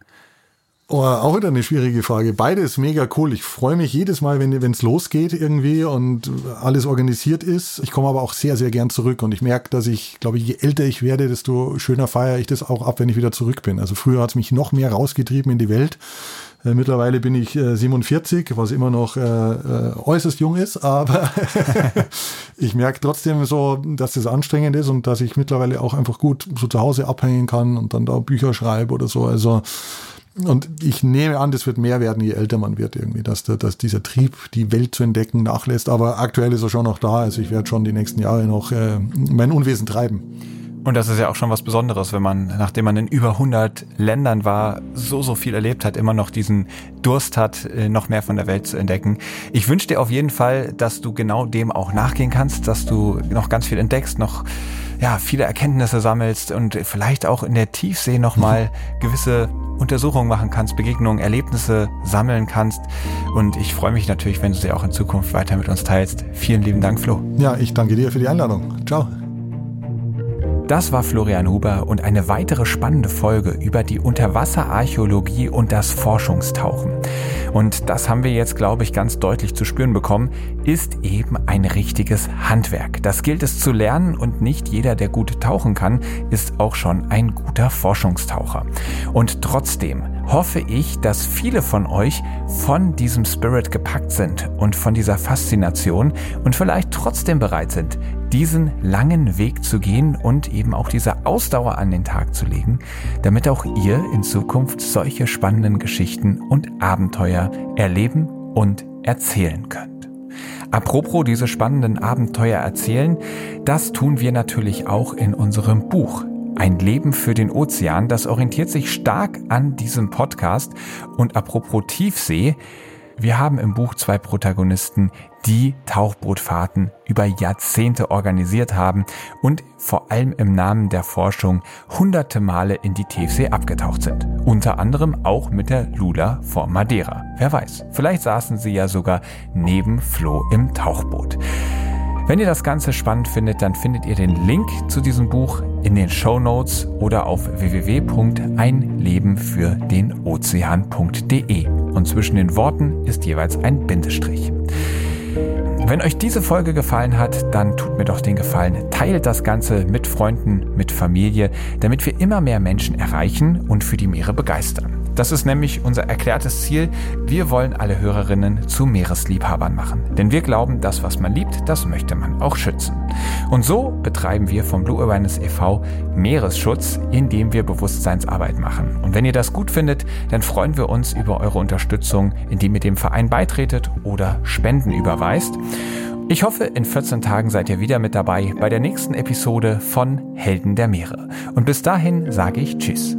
Oh, auch wieder eine schwierige Frage. Beides mega cool. Ich freue mich jedes Mal, wenn es losgeht irgendwie und alles organisiert ist. Ich komme aber auch sehr, sehr gern zurück und ich merke, dass ich, glaube ich, je älter ich werde, desto schöner feiere ich das auch ab, wenn ich wieder zurück bin. Also früher hat es mich noch mehr rausgetrieben in die Welt. Äh, mittlerweile bin ich äh, 47, was immer noch äh, äh äußerst jung ist, aber ich merke trotzdem so, dass das anstrengend ist und dass ich mittlerweile auch einfach gut so zu Hause abhängen kann und dann da Bücher schreibe oder so. Also und ich nehme an, das wird mehr werden, je älter man wird irgendwie, dass, der, dass dieser Trieb, die Welt zu entdecken, nachlässt. Aber aktuell ist er schon noch da. Also ich werde schon die nächsten Jahre noch äh, mein Unwesen treiben. Und das ist ja auch schon was Besonderes, wenn man, nachdem man in über 100 Ländern war, so, so viel erlebt hat, immer noch diesen Durst hat, äh, noch mehr von der Welt zu entdecken. Ich wünsche dir auf jeden Fall, dass du genau dem auch nachgehen kannst, dass du noch ganz viel entdeckst, noch ja, viele Erkenntnisse sammelst und vielleicht auch in der Tiefsee nochmal gewisse Untersuchungen machen kannst, Begegnungen, Erlebnisse sammeln kannst. Und ich freue mich natürlich, wenn du sie auch in Zukunft weiter mit uns teilst. Vielen lieben Dank, Flo. Ja, ich danke dir für die Einladung. Ciao. Das war Florian Huber und eine weitere spannende Folge über die Unterwasserarchäologie und das Forschungstauchen. Und das haben wir jetzt, glaube ich, ganz deutlich zu spüren bekommen, ist eben ein richtiges Handwerk. Das gilt es zu lernen und nicht jeder, der gut tauchen kann, ist auch schon ein guter Forschungstaucher. Und trotzdem hoffe ich, dass viele von euch von diesem Spirit gepackt sind und von dieser Faszination und vielleicht trotzdem bereit sind, diesen langen Weg zu gehen und eben auch diese Ausdauer an den Tag zu legen, damit auch ihr in Zukunft solche spannenden Geschichten und Abenteuer erleben und erzählen könnt. Apropos diese spannenden Abenteuer erzählen, das tun wir natürlich auch in unserem Buch ein Leben für den Ozean, das orientiert sich stark an diesem Podcast. Und apropos Tiefsee, wir haben im Buch zwei Protagonisten, die Tauchbootfahrten über Jahrzehnte organisiert haben und vor allem im Namen der Forschung hunderte Male in die Tiefsee abgetaucht sind. Unter anderem auch mit der Lula vor Madeira. Wer weiß, vielleicht saßen sie ja sogar neben Flo im Tauchboot. Wenn ihr das Ganze spannend findet, dann findet ihr den Link zu diesem Buch in den Show Notes oder auf www.einlebenfürdenozean.de. Und zwischen den Worten ist jeweils ein Bindestrich. Wenn euch diese Folge gefallen hat, dann tut mir doch den Gefallen, teilt das Ganze mit Freunden, mit Familie, damit wir immer mehr Menschen erreichen und für die Meere begeistern. Das ist nämlich unser erklärtes Ziel. Wir wollen alle Hörerinnen zu Meeresliebhabern machen. Denn wir glauben, das, was man liebt, das möchte man auch schützen. Und so betreiben wir vom Blue Awareness e.V. Meeresschutz, indem wir Bewusstseinsarbeit machen. Und wenn ihr das gut findet, dann freuen wir uns über eure Unterstützung, indem ihr dem Verein beitretet oder Spenden überweist. Ich hoffe, in 14 Tagen seid ihr wieder mit dabei bei der nächsten Episode von Helden der Meere. Und bis dahin sage ich Tschüss.